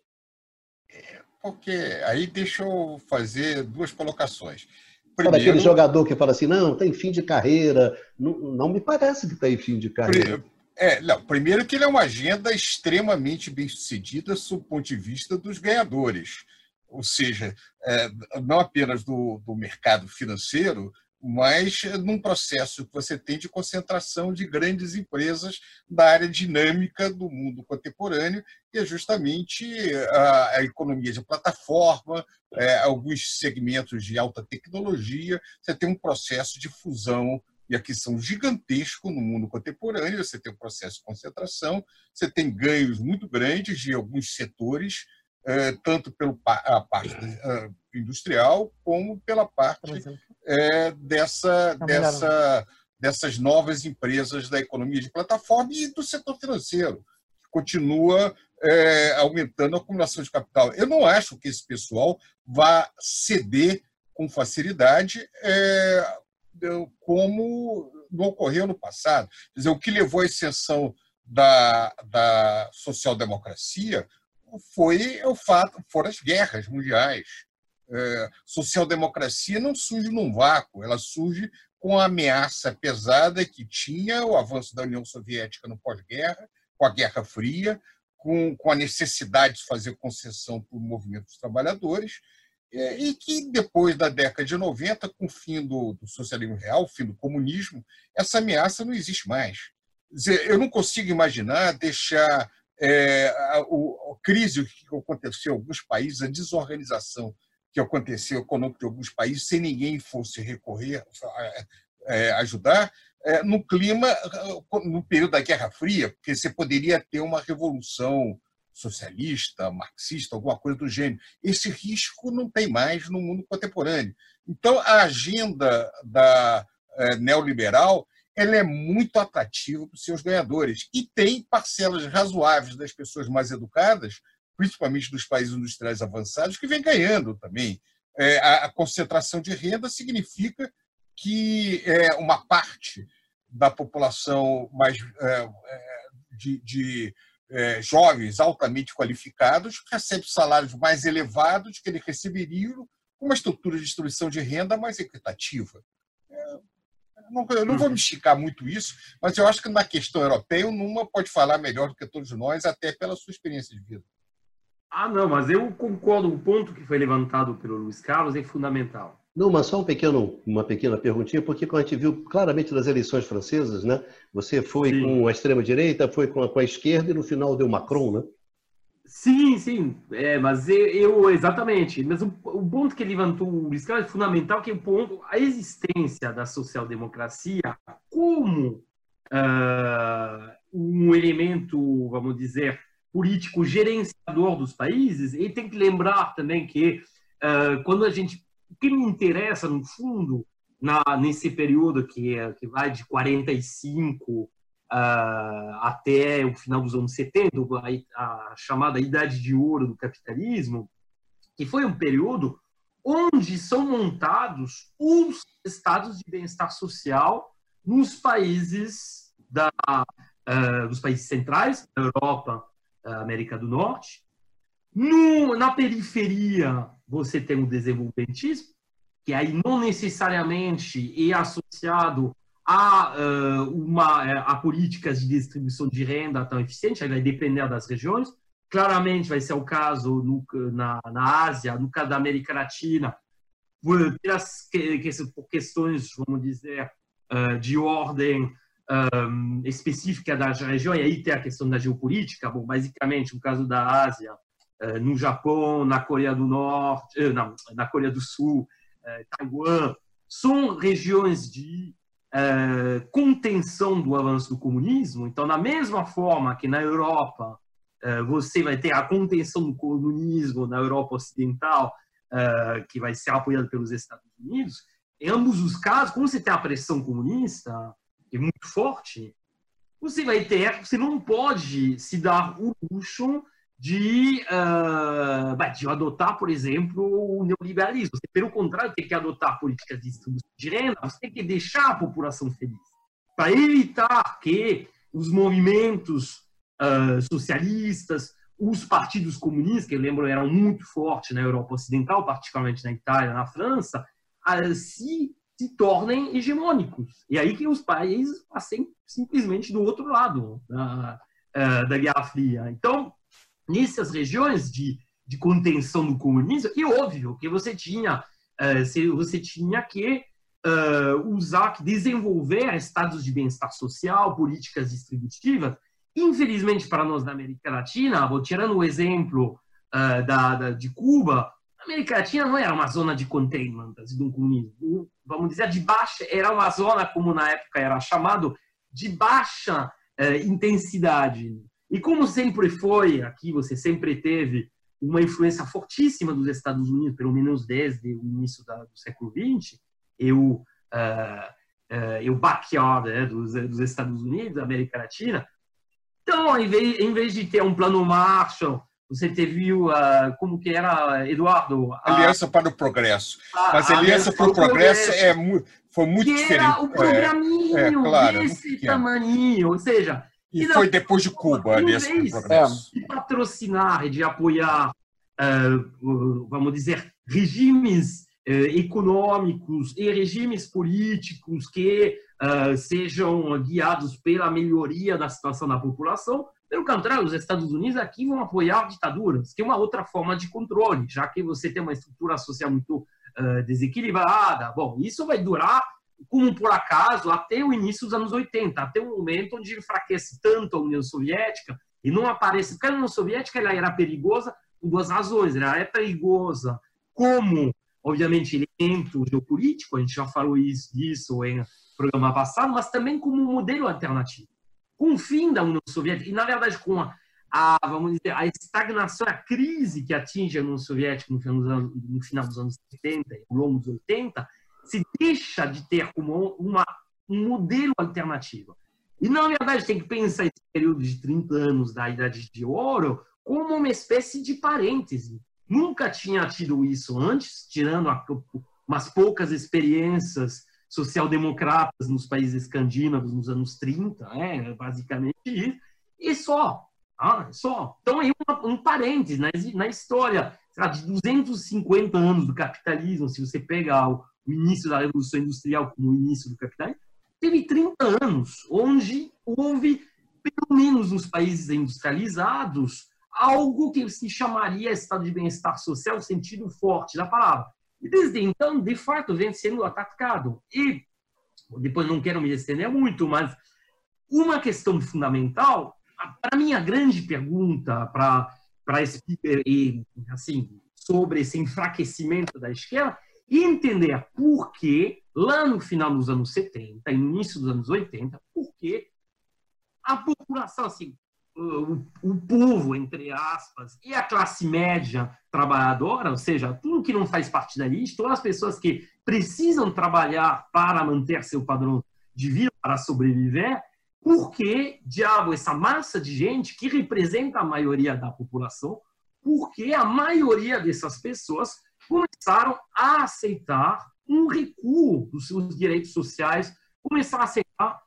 Porque aí deixa eu fazer duas colocações. Primeiro, Sabe aquele jogador que fala assim, não, tem fim de carreira. Não, não me parece que tem fim de carreira. É, não, primeiro que ele é uma agenda extremamente bem sucedida sob o ponto de vista dos ganhadores. Ou seja, é, não apenas do, do mercado financeiro, mas num processo que você tem de concentração de grandes empresas da área dinâmica do mundo contemporâneo, que é justamente a, a economia de plataforma, é, alguns segmentos de alta tecnologia. Você tem um processo de fusão e aquisição gigantesco no mundo contemporâneo. Você tem um processo de concentração, você tem ganhos muito grandes de alguns setores é, tanto pela parte é, industrial como pela parte é, dessa, dessa, dessas novas empresas da economia de plataforma e do setor financeiro, que continua é, aumentando a acumulação de capital. Eu não acho que esse pessoal vá ceder com facilidade é, como não ocorreu no passado. Quer dizer, o que levou à exceção da, da social-democracia foi o fato, foram as guerras mundiais. É, social-democracia não surge num vácuo, ela surge com a ameaça pesada que tinha o avanço da União Soviética no pós-guerra, com a Guerra Fria, com, com a necessidade de fazer concessão para o movimento dos trabalhadores, é, e que depois da década de 90, com o fim do, do socialismo real, fim do comunismo, essa ameaça não existe mais. Dizer, eu não consigo imaginar deixar é, a, a, crise que aconteceu em alguns países, a desorganização que aconteceu econômica de alguns países, sem ninguém fosse recorrer, é, ajudar, é, no clima, no período da Guerra Fria, porque você poderia ter uma revolução socialista, marxista, alguma coisa do gênero. Esse risco não tem mais no mundo contemporâneo. Então, a agenda da é, neoliberal ela é muito atrativa para os seus ganhadores. E tem parcelas razoáveis das pessoas mais educadas, principalmente dos países industriais avançados, que vem ganhando também. É, a, a, concentração de renda significa que é, uma parte da população mais é, é de, de é, jovens altamente qualificados recebe salários mais elevados que ele receberia com uma estrutura de distribuição de renda mais equitativa. Não, eu não vou me esticar muito isso, mas eu acho que na questão europeia, o Numa pode falar melhor do que todos nós, até pela sua experiência de vida. Ah, não, mas eu concordo. O ponto que foi levantado pelo Luiz Carlos é fundamental. Não, mas só um pequeno, uma pequena perguntinha, porque quando a gente viu claramente nas eleições francesas, né? Você foi Sim. com a extrema-direita, foi com a, com a esquerda e no final deu Macron, né? Sim, sim, é, mas eu, exatamente. Mas o, o, ponto que ele levantou o Luiz Carlos é fundamental, que é o ponto, a existência da social-democracia como uh, um elemento, vamos dizer, político gerenciador dos países. E tem que lembrar também que uh, quando a gente, o que me interessa no fundo na, nesse período que, é, que vai de 45 uh, até o final dos anos 70, a, a chamada Idade de Ouro do capitalismo, que foi um período onde são montados os estados de bem-estar social nos países da, uh, dos países centrais, Europa, América do Norte. No, na periferia, você tem o desenvolvimentismo, que aí não necessariamente é associado há uh, uma eh, há políticas de distribuição de renda tão eficientes, aí vai depender das regiões. Claramente vai ser o caso no, na, na Ásia, no caso da América Latina, por, por questões, vamos dizer, uh, de ordem um, específica da região, e aí tem a questão da geopolítica. Bom, basicamente, no caso da Ásia, no Japão, na Coreia do Norte, não, na Coreia do Sul, Taiwan, são regiões de contenção do avanço do comunismo. Então, na mesma forma que na Europa você vai ter a contenção do comunismo na Europa Ocidental, que vai ser apoiado pelos Estados Unidos, em ambos os casos, como você tem a pressão comunista, que é muito forte, você vai ter, você não pode se dar o luxo de, uh, de adotar, por exemplo, o neoliberalismo. Você, pelo contrário, tem que adotar políticas de distribuição de renda, você tem que deixar a população feliz. Para evitar que os movimentos uh, socialistas, os partidos comunistas, que eu lembro eram muito fortes na Europa Ocidental, particularmente na Itália, na França, uh, se se tornem hegemônicos. E aí que os países passem simplesmente do outro lado da, da Guerra Fria. Então, nessas regiões de, de contenção do comunismo, é óbvio que você tinha, eh, você tinha que eh, usar, desenvolver estados de bem-estar social, políticas distributivas. Infelizmente, para nós da América Latina, vou tirando o exemplo da, da, de Cuba, a América Latina não era uma zona de containment do comunismo. Vamos dizer, de baixa, era uma zona, como na época era chamado, de baixa intensidade. E como sempre foi, aqui você sempre teve uma influência fortíssima dos Estados Unidos, pelo menos desde o início da, do século XX, e o, uh, uh, o backyard né, dos, dos Estados Unidos, da América Latina. Então, em vez, em vez de ter um plano Marshall, você teve uh, como que era, Eduardo? A... Aliança para o Progresso. A, Mas a Aliança, para o Progresso, é muito, foi muito que diferente. Era o programinho é, é, claro, desse tamanho, ou seja... E foi não, depois de Cuba, a Aliança para o Progresso. De patrocinar, de apoiar, uh, vamos dizer, regimes uh, econômicos e regimes políticos que uh, sejam guiados pela melhoria da situação da população, pelo contrário, os Estados Unidos aqui vão apoiar ditaduras, que é uma outra forma de controle, já que você tem uma estrutura social muito desequilibrada. Bom, isso vai durar, como por acaso, até o início dos anos 80, até o momento onde enfraquece tanto a União Soviética e não aparece. Porque a União Soviética ela era perigosa por duas razões. Ela é perigosa como, obviamente, elemento geopolítico, a gente já falou isso, disso em programa passado, mas também como um modelo alternativo com o fim da União Soviética, e na verdade com a, a, vamos dizer, a estagnação, a crise que atinge a União Soviética no final dos anos, no final dos anos 70 e ao longo dos 80, se deixa de ter como uma, um modelo alternativo. E, na verdade, tem que pensar esse período de 30 anos da Idade de Ouro como uma espécie de parêntese. Nunca tinha tido isso antes, tirando umas poucas experiências social-democratas nos países escandinavos nos anos 30, é né? basicamente isso, e só. Ah, só. Então, aí um, um parênteses na, na história de 250 anos do capitalismo, se você pega o, o início da Revolução Industrial como o início do capitalismo, teve 30 anos onde houve, pelo menos nos países industrializados, algo que se chamaria estado de bem-estar social, sentido forte da palavra. E desde então, de fato, vem sendo atacado. E depois não quero me estender muito, mas uma questão fundamental, para mim a grande pergunta para para assim sobre esse enfraquecimento da esquerda e entender por que lá no final dos anos 70 e no início dos anos 80, por que a população assim o, o povo, entre aspas, e a classe média trabalhadora, ou seja, tudo que não faz parte da elite, todas as pessoas que precisam trabalhar para manter seu padrão de vida, para sobreviver, porque, diabo, essa massa de gente que representa a maioria da população, porque a maioria dessas pessoas começaram a aceitar um recuo dos seus direitos sociais, começaram a aceitar.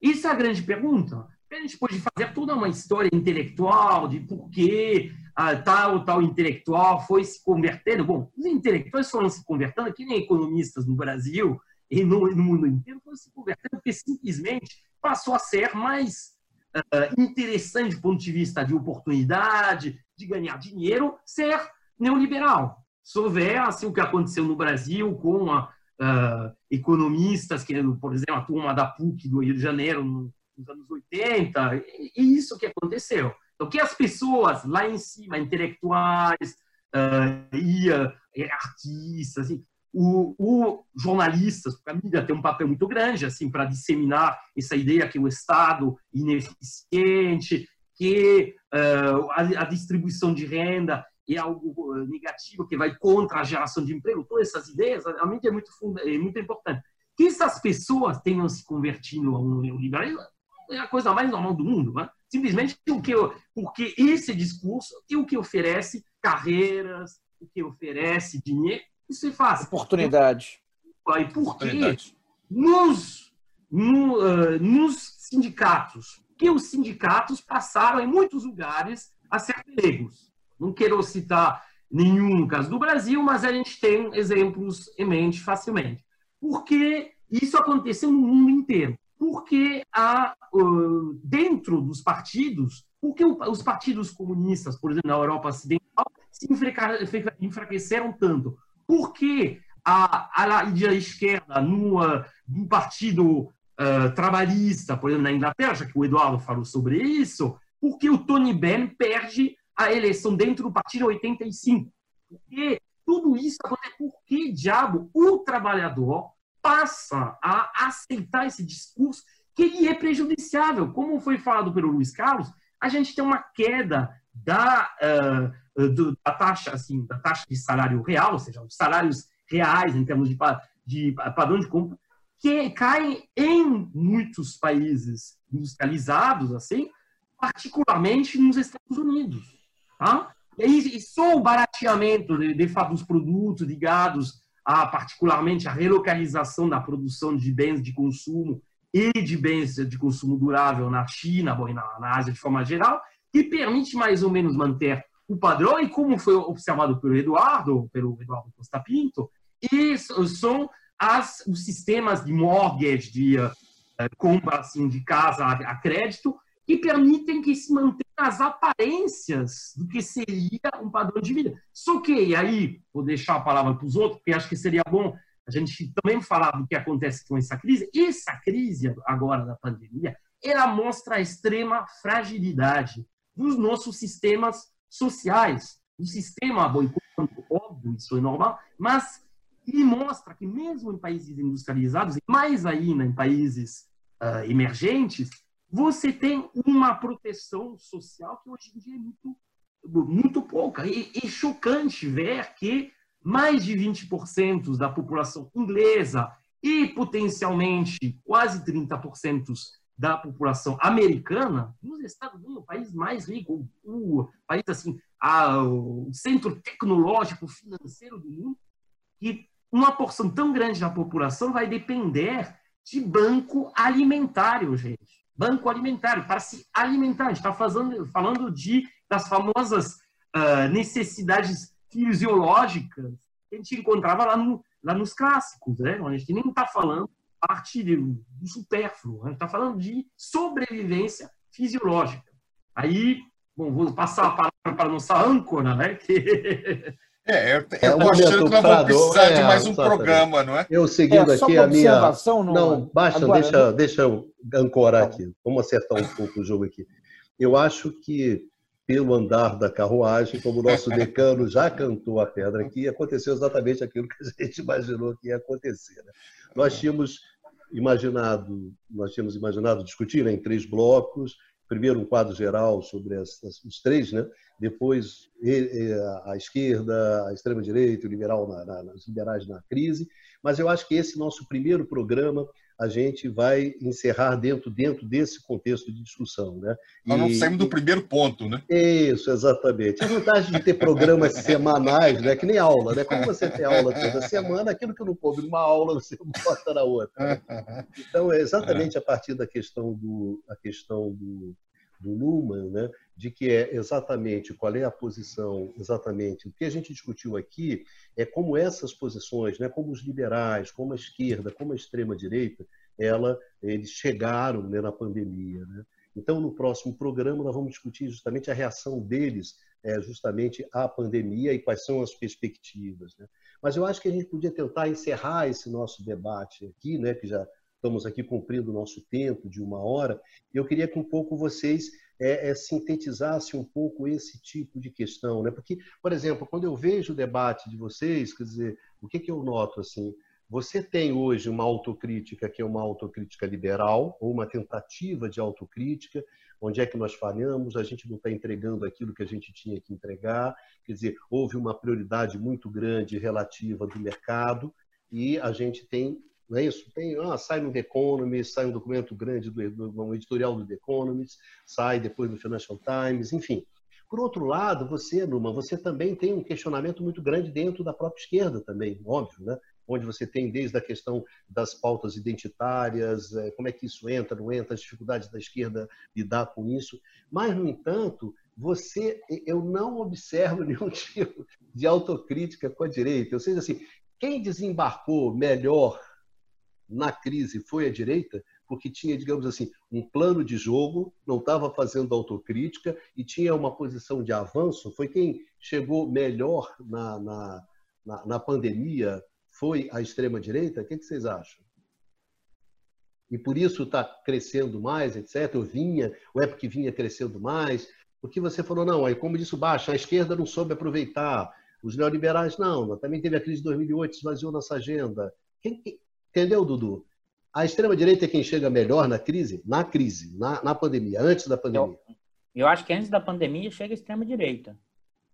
Isso é a grande pergunta a gente pode fazer toda uma história intelectual de por que ah, tal tal intelectual foi se convertendo. Bom, os intelectuais foram se convertendo, que nem economistas no Brasil e no, no mundo inteiro, foram se convertendo porque simplesmente passou a ser mais uh, interessante do ponto de vista de oportunidade, de ganhar dinheiro, ser neoliberal. Se houver assim, o que aconteceu no Brasil com a, uh, economistas, que, por exemplo, a turma da PUC do Rio de Janeiro, nos anos 80, e isso que aconteceu. Então, que as pessoas lá em cima, intelectuais uh, e uh, artistas, assim, o, o, jornalistas, porque a mídia tem um papel muito grande assim para disseminar essa ideia que o Estado ineficiente, que uh, a, a, distribuição de renda é algo negativo, que vai contra a geração de emprego. Todas essas ideias, a mídia é muito, é muito importante. Que essas pessoas tenham se convertido a um neoliberalismo é a coisa mais normal do mundo. Né? Simplesmente porque, porque esse discurso é o que oferece carreiras, o que oferece dinheiro, isso é fácil. Oportunidade. E por quê? Nos, no, uh, nos sindicatos, que os sindicatos passaram em muitos lugares a ser pegos. Não quero citar nenhum caso do Brasil, mas a gente tem exemplos em mente facilmente. Porque isso aconteceu no mundo inteiro porque há, dentro dos partidos, porque os partidos comunistas, por exemplo, na Europa Ocidental, se enfraqueceram tanto? Porque a, a, a esquerda no, no partido uh, trabalhista, por exemplo, na Inglaterra, já que o Eduardo falou sobre isso, porque o Tony Benn perde a eleição dentro do partido 85. Porque tudo isso acontece porque, diabo, o trabalhador passa a aceitar esse discurso que ele é prejudiciável. Como foi falado pelo Luiz Carlos, a gente tem uma queda da, uh, do, da taxa assim da taxa de salário real, ou seja, os salários reais em termos de, de padrão de compra, que caem em muitos países industrializados, assim, particularmente nos Estados Unidos. Tá? E, e só o barateamento de, de, dos produtos ligados a particularmente a relocalização da produção de bens de consumo e de bens de consumo durável na China, bom, na, na Ásia de forma geral, que permite mais ou menos manter o padrão e como foi observado pelo Eduardo, pelo Eduardo Costa Pinto, e são as, os sistemas de mortgage, de uh, compra assim, de casa a, a crédito, que permitem que se mantenha as aparências do que seria um padrão de vida. Só que, e aí, vou deixar a palavra para os outros, porque acho que seria bom a gente também falar do que acontece com essa crise. Essa crise agora da pandemia, ela mostra a extrema fragilidade dos nossos sistemas sociais. O sistema, bom, óbvio, isso é normal, mas ele mostra que mesmo em países industrializados, e mais ainda em países uh, emergentes, você tem uma proteção social que hoje em dia é muito, muito pouca. E é chocante ver que mais de 20% da população inglesa e potencialmente quase 30% da população americana nos Estados Unidos, o país mais rico, o país assim, a, o centro tecnológico financeiro do mundo, e uma porção tão grande da população vai depender de banco alimentário, gente banco alimentar, para se alimentar. A gente está falando de, das famosas uh, necessidades fisiológicas que a gente encontrava lá, no, lá nos clássicos, né? a gente nem está falando parte do supérfluo, a gente está falando de sobrevivência fisiológica. Aí, bom, vou passar a palavra para a nossa âncora, né? [LAUGHS] Que É, eu, é eu achando que nós vamos precisar é, de mais um programa, não é? Eu seguindo é, aqui a minha. Não, não basta, agora, deixa, deixa eu ancorar aqui. Vamos acertar um pouco o jogo aqui. Eu acho que, pelo andar da carruagem, como o nosso decano já cantou a pedra aqui, aconteceu exatamente aquilo que a gente imaginou que ia acontecer. Né? Nós tínhamos imaginado, nós tínhamos imaginado discutir né, em três blocos, primeiro um quadro geral sobre os três, né? depois a esquerda, a extrema-direita, o liberal na, na, os liberais na crise. Mas eu acho que esse nosso primeiro programa a gente vai encerrar dentro, dentro desse contexto de discussão. Né? Nós não saímos do primeiro ponto, né? Isso, exatamente. A vantagem de ter programas [LAUGHS] semanais, né? que nem aula, né? Como você tem aula toda semana, aquilo que não coube numa aula, você [LAUGHS] bota na outra. Né? Então, é exatamente a partir da questão do, a questão do, do Luhmann, né? de que é exatamente qual é a posição, exatamente. O que a gente discutiu aqui é como essas posições, né, como os liberais, como a esquerda, como a extrema-direita, ela, eles chegaram né, na pandemia. Né? Então, no próximo programa, nós vamos discutir justamente a reação deles é, justamente à pandemia e quais são as perspectivas. Né? Mas eu acho que a gente podia tentar encerrar esse nosso debate aqui, né, que já estamos aqui cumprindo o nosso tempo de uma hora, eu queria que um pouco vocês é, é, sintetizasse um pouco esse tipo de questão, né? Porque, por exemplo, quando eu vejo o debate de vocês, quer dizer, o que, que eu noto assim? Você tem hoje uma autocrítica que é uma autocrítica liberal, ou uma tentativa de autocrítica, onde é que nós falhamos, a gente não está entregando aquilo que a gente tinha que entregar, quer dizer, houve uma prioridade muito grande relativa do mercado e a gente tem não é isso? Tem, ah, sai no The Economist, sai um documento grande do, do um editorial do The Economist, sai depois do Financial Times, enfim. Por outro lado, você, Numa, você também tem um questionamento muito grande dentro da própria esquerda também, óbvio, né? onde você tem desde a questão das pautas identitárias, é, como é que isso entra, não entra, as dificuldades da esquerda lidar com isso. Mas, no entanto, você, eu não observo [LAUGHS] nenhum tipo de autocrítica com a direita. Ou seja, assim, quem desembarcou melhor na crise foi a direita, porque tinha, digamos assim, um plano de jogo, não estava fazendo autocrítica e tinha uma posição de avanço. Foi quem chegou melhor na, na, na, na pandemia, foi a extrema-direita? O que, que vocês acham? E por isso está crescendo mais, etc. Eu vinha, o é porque vinha crescendo mais. Porque você falou, não, aí como disse o Baixo, a esquerda não soube aproveitar. Os neoliberais, não. Também teve a crise de 2008, esvaziou nossa agenda. Quem, Entendeu, Dudu? A extrema-direita é quem chega melhor na crise? Na crise, na, na pandemia, antes da pandemia. Eu, eu acho que antes da pandemia chega a extrema-direita.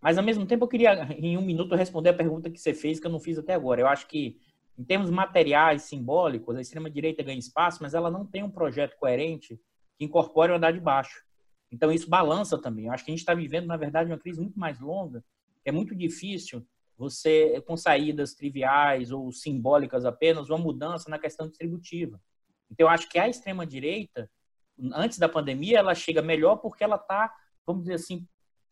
Mas, ao mesmo tempo, eu queria, em um minuto, responder a pergunta que você fez, que eu não fiz até agora. Eu acho que, em termos materiais, simbólicos, a extrema-direita ganha espaço, mas ela não tem um projeto coerente que incorpore o andar de baixo. Então, isso balança também. Eu acho que a gente está vivendo, na verdade, uma crise muito mais longa. É muito difícil você com saídas triviais ou simbólicas apenas, uma mudança na questão distributiva. Então, eu acho que a extrema direita, antes da pandemia, ela chega melhor porque ela está, vamos dizer assim,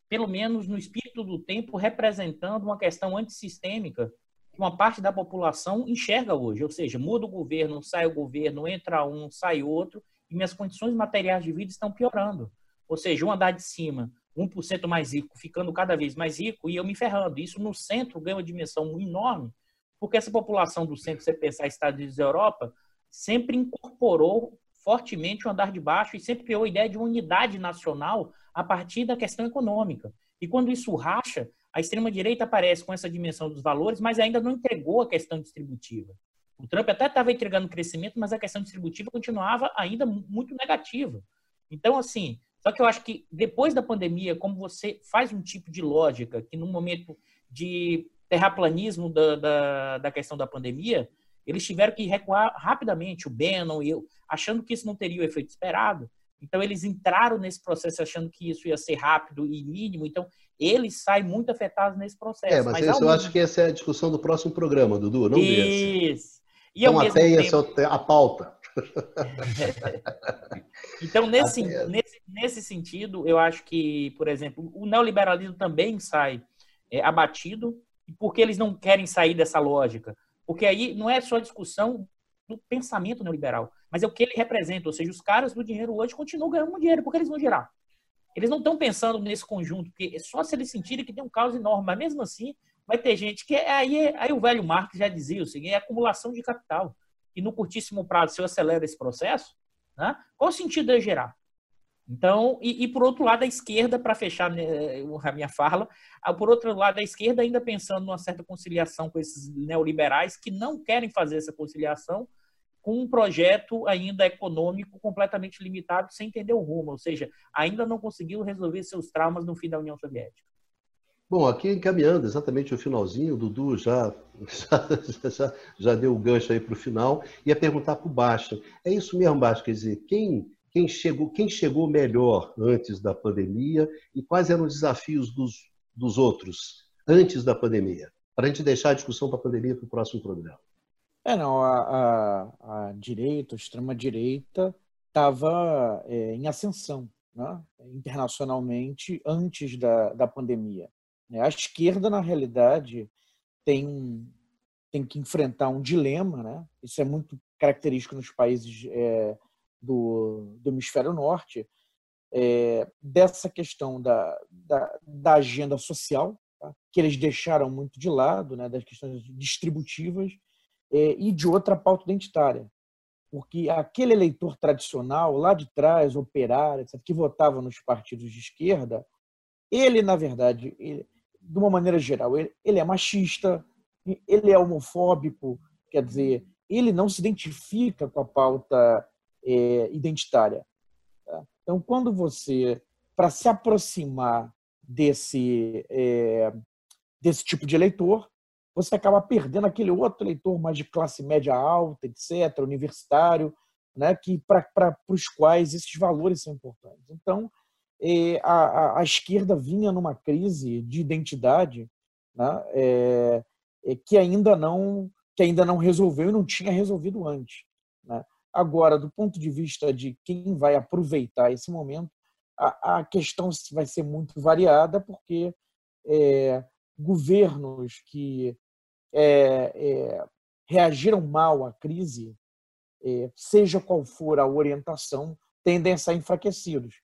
pelo menos no espírito do tempo, representando uma questão antissistêmica que uma parte da população enxerga hoje. Ou seja, muda o governo, sai o governo, entra um, sai outro, e minhas condições materiais de vida estão piorando. Ou seja, um andar de cima 1% mais rico, ficando cada vez mais rico e eu me ferrando. Isso no centro ganha uma dimensão enorme, porque essa população do centro, você pensar Estados Unidos e Europa, sempre incorporou fortemente o andar de baixo e sempre criou a ideia de uma unidade nacional a partir da questão econômica. E quando isso racha, a extrema-direita aparece com essa dimensão dos valores, mas ainda não entregou a questão distributiva. O Trump até estava entregando crescimento, mas a questão distributiva continuava ainda muito negativa. Então, assim, só que eu acho que depois da pandemia, como você faz um tipo de lógica que no momento de terraplanismo da, da, da questão da pandemia, eles tiveram que recuar rapidamente, o Bannon e eu, achando que isso não teria o efeito esperado. Então, eles entraram nesse processo achando que isso ia ser rápido e mínimo. Então, eles saem muito afetados nesse processo. É, mas, mas eu acho que essa é a discussão do próximo programa, Dudu, não isso. desse. Isso. E então, até tempo... a pauta. [LAUGHS] então, nesse, nesse, nesse sentido, eu acho que, por exemplo, o neoliberalismo também sai é, abatido, porque eles não querem sair dessa lógica. Porque aí não é só a discussão do pensamento neoliberal, mas é o que ele representa. Ou seja, os caras do dinheiro hoje continuam ganhando dinheiro, porque eles vão girar. Eles não estão pensando nesse conjunto, porque é só se eles sentirem que tem um caos enorme, mas mesmo assim vai ter gente que é, aí, aí o velho Marx já dizia o seguinte, é acumulação de capital e no curtíssimo prazo, se eu acelero esse processo, né, qual o sentido de eu gerar? Então, e, e por outro lado, a esquerda, para fechar né, a minha fala, por outro lado, a esquerda ainda pensando numa certa conciliação com esses neoliberais que não querem fazer essa conciliação com um projeto ainda econômico completamente limitado, sem entender o rumo, ou seja, ainda não conseguiu resolver seus traumas no fim da União Soviética. Bom, aqui encaminhando exatamente o finalzinho, o Dudu já, [LAUGHS] já, já, já deu o gancho aí para o final, ia perguntar para o Baixa. É isso mesmo, Baixa? Quer dizer, quem, quem, chegou, quem chegou melhor antes da pandemia e quais eram os desafios dos, dos outros antes da pandemia? Para a gente deixar a discussão para a pandemia para o próximo programa. É, não, a, a, a direita, a extrema-direita, estava é, em ascensão né? internacionalmente antes da, da pandemia. Né? A esquerda, na realidade, tem, tem que enfrentar um dilema, né? isso é muito característico nos países é, do, do hemisfério norte, é, dessa questão da, da, da agenda social, tá? que eles deixaram muito de lado, né? das questões distributivas, é, e de outra pauta identitária. porque aquele eleitor tradicional, lá de trás, operário, que votava nos partidos de esquerda, ele, na verdade, ele, de uma maneira geral, ele, ele é machista, ele é homofóbico, quer dizer, ele não se identifica com a pauta é, identitária. Tá? Então, quando você, para se aproximar desse, é, desse tipo de eleitor, você acaba perdendo aquele outro eleitor mais de classe média alta, etc., universitário, né, que para os quais esses valores são importantes. Então, a, a, a, esquerda vinha numa crise de identidade né, é, é, que ainda não que ainda não resolveu e não tinha resolvido antes. Né? Agora, do ponto de vista de quem vai aproveitar esse momento, a, a questão vai ser muito variada, porque é, governos que é, é, reagiram mal à crise, é, seja qual for a orientação, tendem a ser enfraquecidos.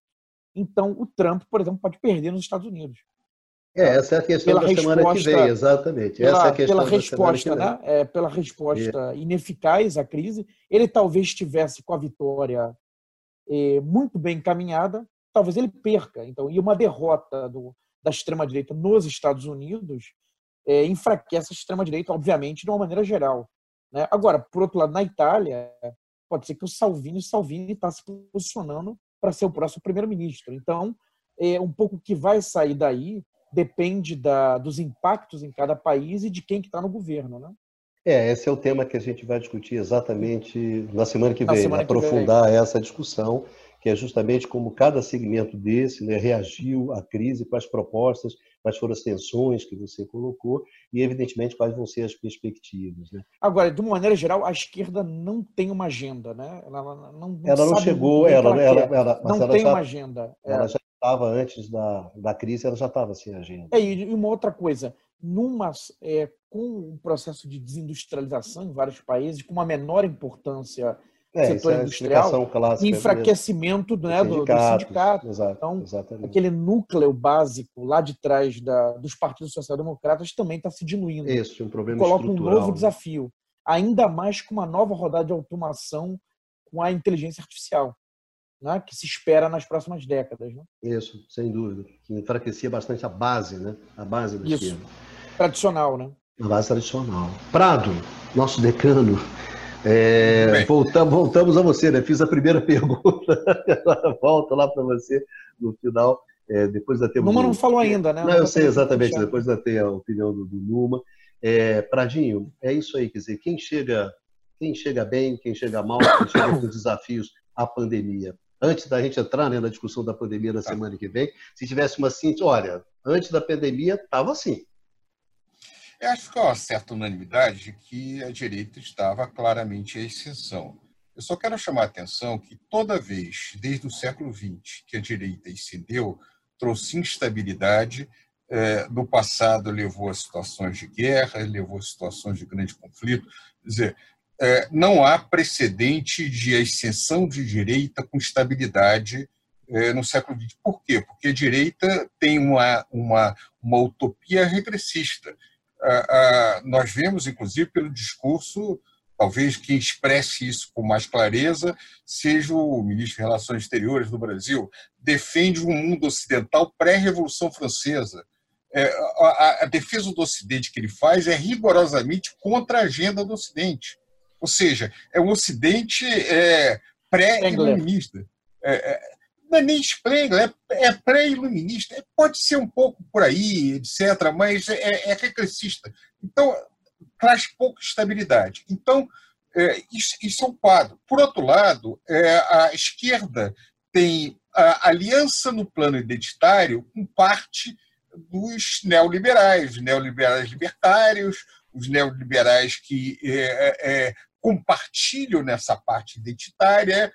Então, o Trump, por exemplo, pode perder nos Estados Unidos. É, essa é a questão pela da resposta, semana que vem, exatamente. Pela, essa é a questão pela resposta, né? É, pela resposta é. ineficaz à crise, ele talvez estivesse com a vitória é, muito bem encaminhada, talvez ele perca. Então, e uma derrota do, da extrema direita nos Estados Unidos é, enfraquece a extrema-direita, obviamente, de uma maneira geral. Né? Agora, por outro lado, na Itália, pode ser que o Salvini, o Salvini está se posicionando para ser o próximo primeiro-ministro. Então, é, um pouco que vai sair daí depende da, dos impactos em cada país e de quem que está no governo, né? É, esse é o tema que a gente vai discutir exatamente na semana que vem, semana aprofundar que vem. essa discussão que é justamente como cada segmento desse né, reagiu à crise, quais propostas, quais foram as tensões que você colocou e, evidentemente, quais vão ser as perspectivas. Né? Agora, de uma maneira geral, a esquerda não tem uma agenda, né? Ela não, não, ela não chegou, ela, ela, ela, não ela tem já, uma agenda. Ela é. já estava antes da, da crise, ela já estava sem agenda. É, e uma outra coisa, numa, é, com um processo de desindustrialização em vários países, com uma menor importância é, setor é industrial, enfraquecimento né, do, do sindicato. Exato, então, exatamente. aquele núcleo básico lá de trás da, dos partidos social-democratas também está se diluindo. Isso, um problema Coloca um novo né? desafio, ainda mais com uma nova rodada de automação com a inteligência artificial, né, que se espera nas próximas décadas. Né? Isso, sem dúvida. Que enfraquecia bastante a base, né? a base da Isso. esquerda. Tradicional, né? A base tradicional. Prado, nosso decano, é, voltamos, voltamos a você, né? Fiz a primeira [LAUGHS] pergunta, volta lá para você no final. É, depois da. Numa não falou ainda, né? Não, eu sei exatamente, depois da ter a opinião do, do Numa. É, Pradinho, é isso aí, quer dizer, quem chega, quem chega bem, quem chega mal, quem chega [COUGHS] com desafios à pandemia. Antes da gente entrar né, na discussão da pandemia na tá. semana que vem, se tivesse uma síntese, olha, antes da pandemia estava assim, eu acho que há uma certa unanimidade de que a direita estava claramente à exceção. Eu só quero chamar a atenção que toda vez, desde o século XX, que a direita ascendeu, trouxe instabilidade. No passado, levou a situações de guerra, levou a situações de grande conflito. Quer dizer, é, não há precedente de ascensão de direita com estabilidade é, no século XX. Por quê? Porque a direita tem uma, uma, uma utopia regressista nós vemos, inclusive, pelo discurso, talvez quem expresse isso com mais clareza seja o ministro de Relações Exteriores do Brasil, defende um mundo ocidental pré-revolução francesa. É, a, a, defesa do Ocidente que ele faz é rigorosamente contra a agenda do Ocidente. Ou seja, é um Ocidente é, pré-iluminista. É, é não é nem Spengler, é, é pré-iluminista, é, pode ser um pouco por aí, etc., mas é, é regressista. Então, traz pouca estabilidade. Então, é, isso, isso, é um quadro. Por outro lado, é, a esquerda tem a aliança no plano identitário com parte dos neoliberais, os neoliberais libertários, os neoliberais que é, é, compartilham nessa parte identitária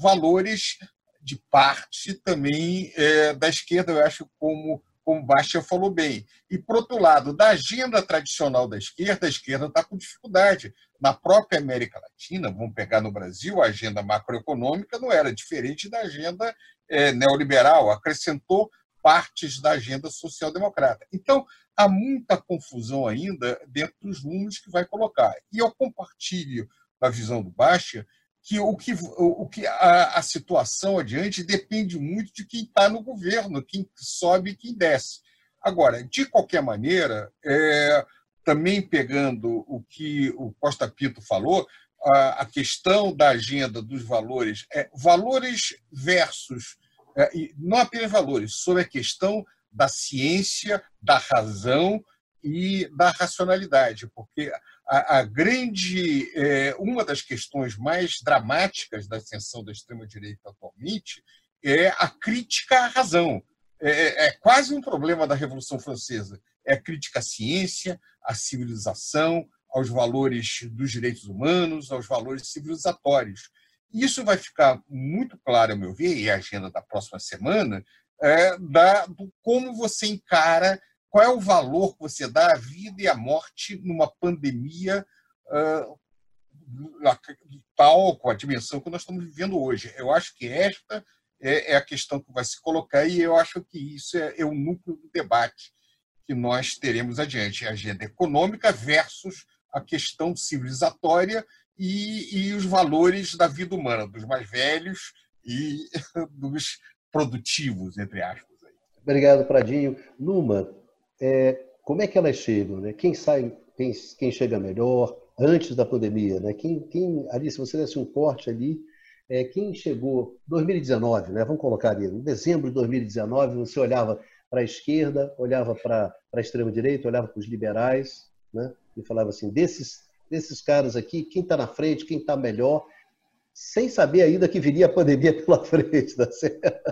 valores de parte também é, da esquerda, eu acho, como, como Bastian falou bem. E, por outro lado, da agenda tradicional da esquerda, a esquerda está com dificuldade. Na própria América Latina, vamos pegar no Brasil, a agenda macroeconômica não era diferente da agenda é, neoliberal, acrescentou partes da agenda social-democrata. Então, há muita confusão ainda dentro dos números que vai colocar. E eu compartilho da visão do Baixa, que o que, o que a, a situação adiante depende muito de quem está no governo, quem sobe e quem desce. Agora, de qualquer maneira, é, também pegando o que o Costa Pinto falou, a, a questão da agenda dos valores, é, valores versus, é, não apenas valores, sobre a questão da ciência, da razão e da racionalidade, porque a, a grande, é, uma das questões mais dramáticas da ascensão da extrema-direita atualmente é a crítica à razão. É, é, é quase um problema da Revolução Francesa. É a crítica à ciência, à civilização, aos valores dos direitos humanos, aos valores civilizatórios. Isso vai ficar muito claro, a meu ver, e a agenda da próxima semana, é, da, do como você encara, qual é o valor que você dá à vida e à morte numa pandemia uh, tal, com a dimensão que nós estamos vivendo hoje. Eu acho que esta é, é a questão que vai se colocar e eu acho que isso é, é o núcleo do debate que nós teremos adiante. A agenda econômica versus a questão civilizatória e, e os valores da vida humana, dos mais velhos e [LAUGHS] dos produtivos, entre aspas. Obrigado, Pradinho. Numa, é, como é que elas chegam? Né? Quem sai, quem, quem chega melhor antes da pandemia? Né? Quem, quem ali, se você desse um corte ali, é, quem chegou 2019, né? Vamos colocar ali, em dezembro de 2019, você olhava para a esquerda, olhava para a extrema direita, olhava para os liberais, né? E falava assim, desses desses caras aqui, quem está na frente, quem está melhor, sem saber ainda que viria a pandemia [LAUGHS] pela frente, tá certo?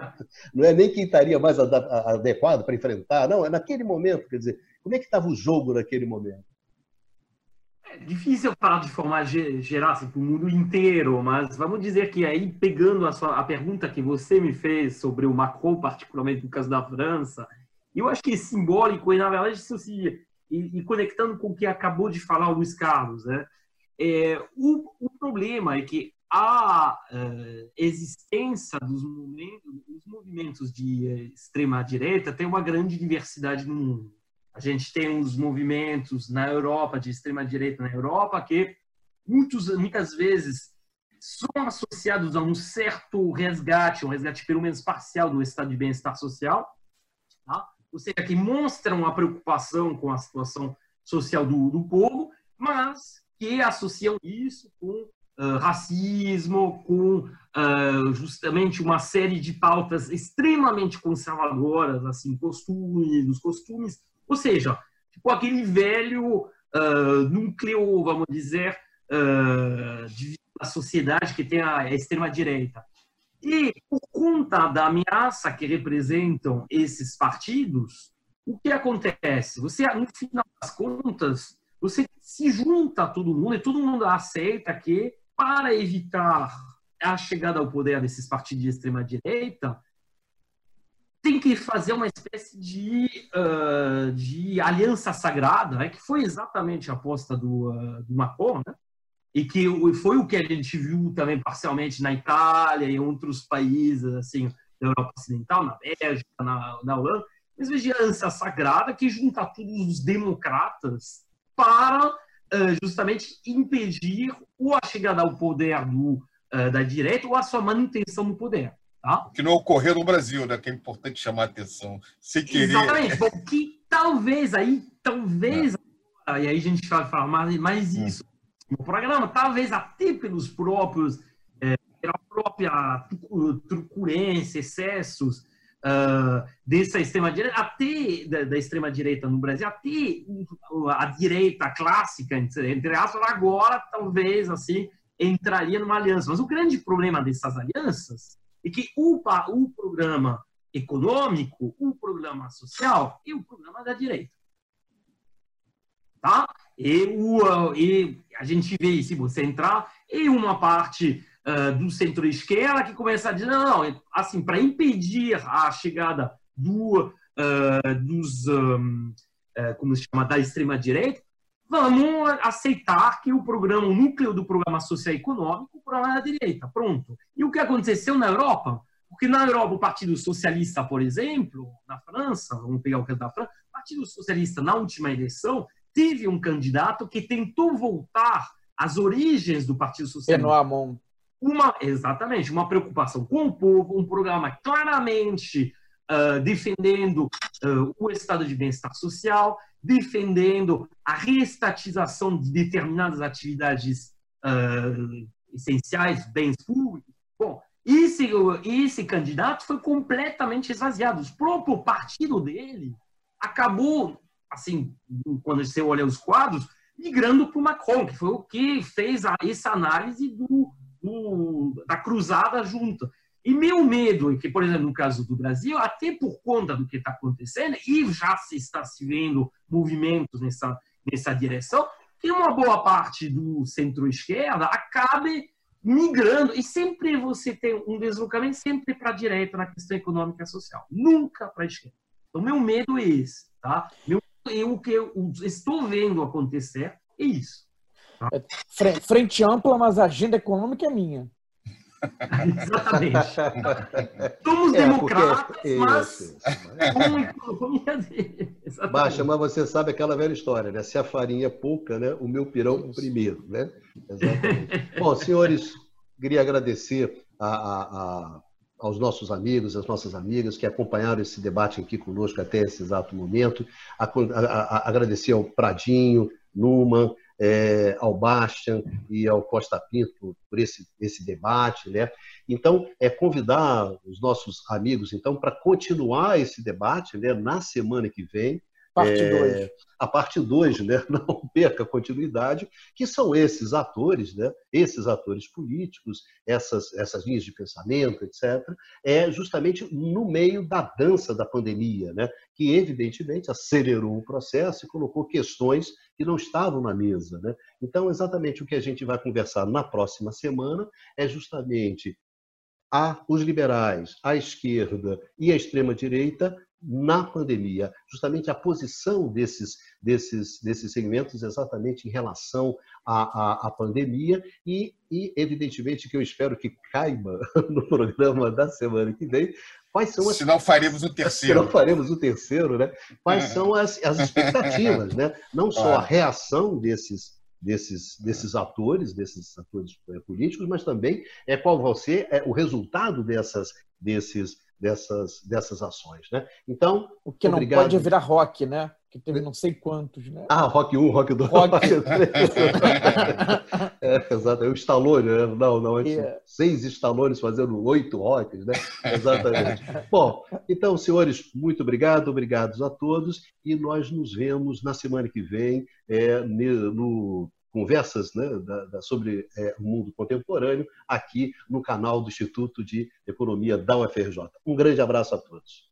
Não é nem quem estaria mais adequado para enfrentar, não, é naquele momento, quer dizer, como é que estava o jogo naquele momento? É difícil falar de forma geral, assim, para o mundo inteiro, mas vamos dizer que aí, pegando a, sua, a pergunta que você me fez sobre o Macron, particularmente no caso da França, eu acho que é simbólico e, na verdade, isso se e, e, conectando com o que acabou de falar o Luiz Carlos, né? É, o, o, problema é que a uh, existência dos movimentos, dos movimentos de extrema direita tem uma grande diversidade no mundo. A gente tem os movimentos na Europa de extrema direita na Europa que muitos, muitas vezes são associados a um certo resgate, um resgate pelo menos parcial do estado de bem-estar social, tá? ou seja, que mostram a preocupação com a situação social do, do povo, mas que associam isso com uh, racismo, com uh, justamente uma série de pautas extremamente conservadoras, assim, costumes, os costumes, ou seja, tipo aquele velho uh, núcleo, vamos dizer, da sociedade que tem a extrema direita. E, por conta da ameaça que representam esses partidos, o que acontece? Você, no final das contas, você se junta a todo mundo e todo mundo aceita que, para evitar a chegada ao poder desses partidos de extrema-direita, tem que fazer uma espécie de, uh, de aliança sagrada, né, que foi exatamente a aposta do, uh, do Macron, né? e que foi o que a gente viu também parcialmente na Itália e outros países assim da Europa Ocidental, na Bélgica, na, na Holanda, uma vigilança sagrada que junta todos os democratas para justamente impedir ou a chegada ao poder do, da direita ou a sua manutenção no poder. Tá? Que não ocorreu no Brasil, né? Que é importante chamar a atenção. Sem querer. Exatamente. Bom, que talvez aí, talvez, é. e aí a gente vai falar mais, mais hum. isso no programa, talvez até pelos próprios, é, pela própria truculência, excessos uh, dessa extrema-direita, até da, da extrema-direita no Brasil, até a direita clássica, entre, aspas, agora talvez assim entraria numa aliança. Mas o grande problema dessas alianças é que o, o programa econômico, o programa social e o programa da direita. Tá? E, o, e a gente vê, se você entrar, em uma parte uh, do centro-esquerda que começa a dizer, não, não assim, para impedir a chegada do, uh, dos, um, uh, como se chama, da extrema-direita, vamos aceitar que o programa, o núcleo do programa social econômico, o programa da direita, pronto. E o que aconteceu na Europa? Porque na Europa, o Partido Socialista, por exemplo, na França, vamos pegar o caso da França, o Partido Socialista, na última eleição, teve um candidato que tentou voltar as origens do Partido Socialista. Uma, exatamente, uma preocupação com o povo, um programa claramente uh, defendendo uh, o estado de bem-estar social, defendendo a reestatização de determinadas atividades uh, essenciais, bens públicos. Bom, esse, esse candidato foi completamente esvaziado. O próprio partido dele acabou, assim, quando você olha os quadros, migrando para o Macron, que foi o que fez a, essa análise do, do, da cruzada junta. E meu medo é que, por exemplo, no caso do Brasil, até por conta do que está acontecendo, e já se está se vendo movimentos nessa, nessa direção, que uma boa parte do centro-esquerda acabe migrando, e sempre você tem um deslocamento sempre para a direita na questão econômica e social, nunca para a esquerda. Então, meu medo é esse. Tá? Meu, eu, o que eu estou vendo acontecer é isso. É, frente ampla, mas a agenda econômica é minha. Exatamente. [LAUGHS] Somos é, democratas, porque... mas Baixa, mas você sabe aquela velha história, né? Se a farinha é pouca, né? O meu pirão primeiro, né? Exatamente. Bom, senhores, queria agradecer a, a, a, aos nossos amigos, às nossas amigas que acompanharam esse debate aqui conosco até esse exato momento. agradecer ao Pradinho, Numan, é, ao Bastian e ao Costa Pinto por esse, esse debate. Né? Então, é convidar os nossos amigos então para continuar esse debate né, na semana que vem. Parte 2. É, a parte 2, né? [LAUGHS] não perca a continuidade, que são esses atores, né? esses atores políticos, essas, essas linhas de pensamento, etc., é justamente no meio da dança da pandemia, né? que evidentemente acelerou o processo e colocou questões que não estavam na mesa. Né? Então, exatamente o que a gente vai conversar na próxima semana é justamente a os liberais, a esquerda e a extrema-direita na pandemia, justamente a posição desses, desses, desses segmentos exatamente em relação à, à, à pandemia e, e, evidentemente, que eu espero que caiba [LAUGHS] no programa da semana que vem, quais são as... Se não faremos o terceiro. [LAUGHS] Se não faremos o terceiro, né? Quais é. são as, as expectativas, né? Não só a reação desses, desses, desses atores, desses atores é, políticos, mas também é qual vai ser é, o resultado dessas, desses dessas, dessas ações. Né? Então, o que não pode virar rock, né? Que teve não sei quantos, né? Ah, Rock 1, Rock 2, rock... rock [LAUGHS] 3. é, exato, é o Stallone, né? Não, não, yeah. É. seis Stallones fazendo oito rocks, né? Exatamente. [LAUGHS] Bom, então, senhores, muito obrigado, obrigados a todos, e nós nos vemos na semana que vem é, no conversas né, da, da, sobre é, o mundo contemporâneo aqui no canal do Instituto de Economia da UFRJ. Um grande abraço a todos.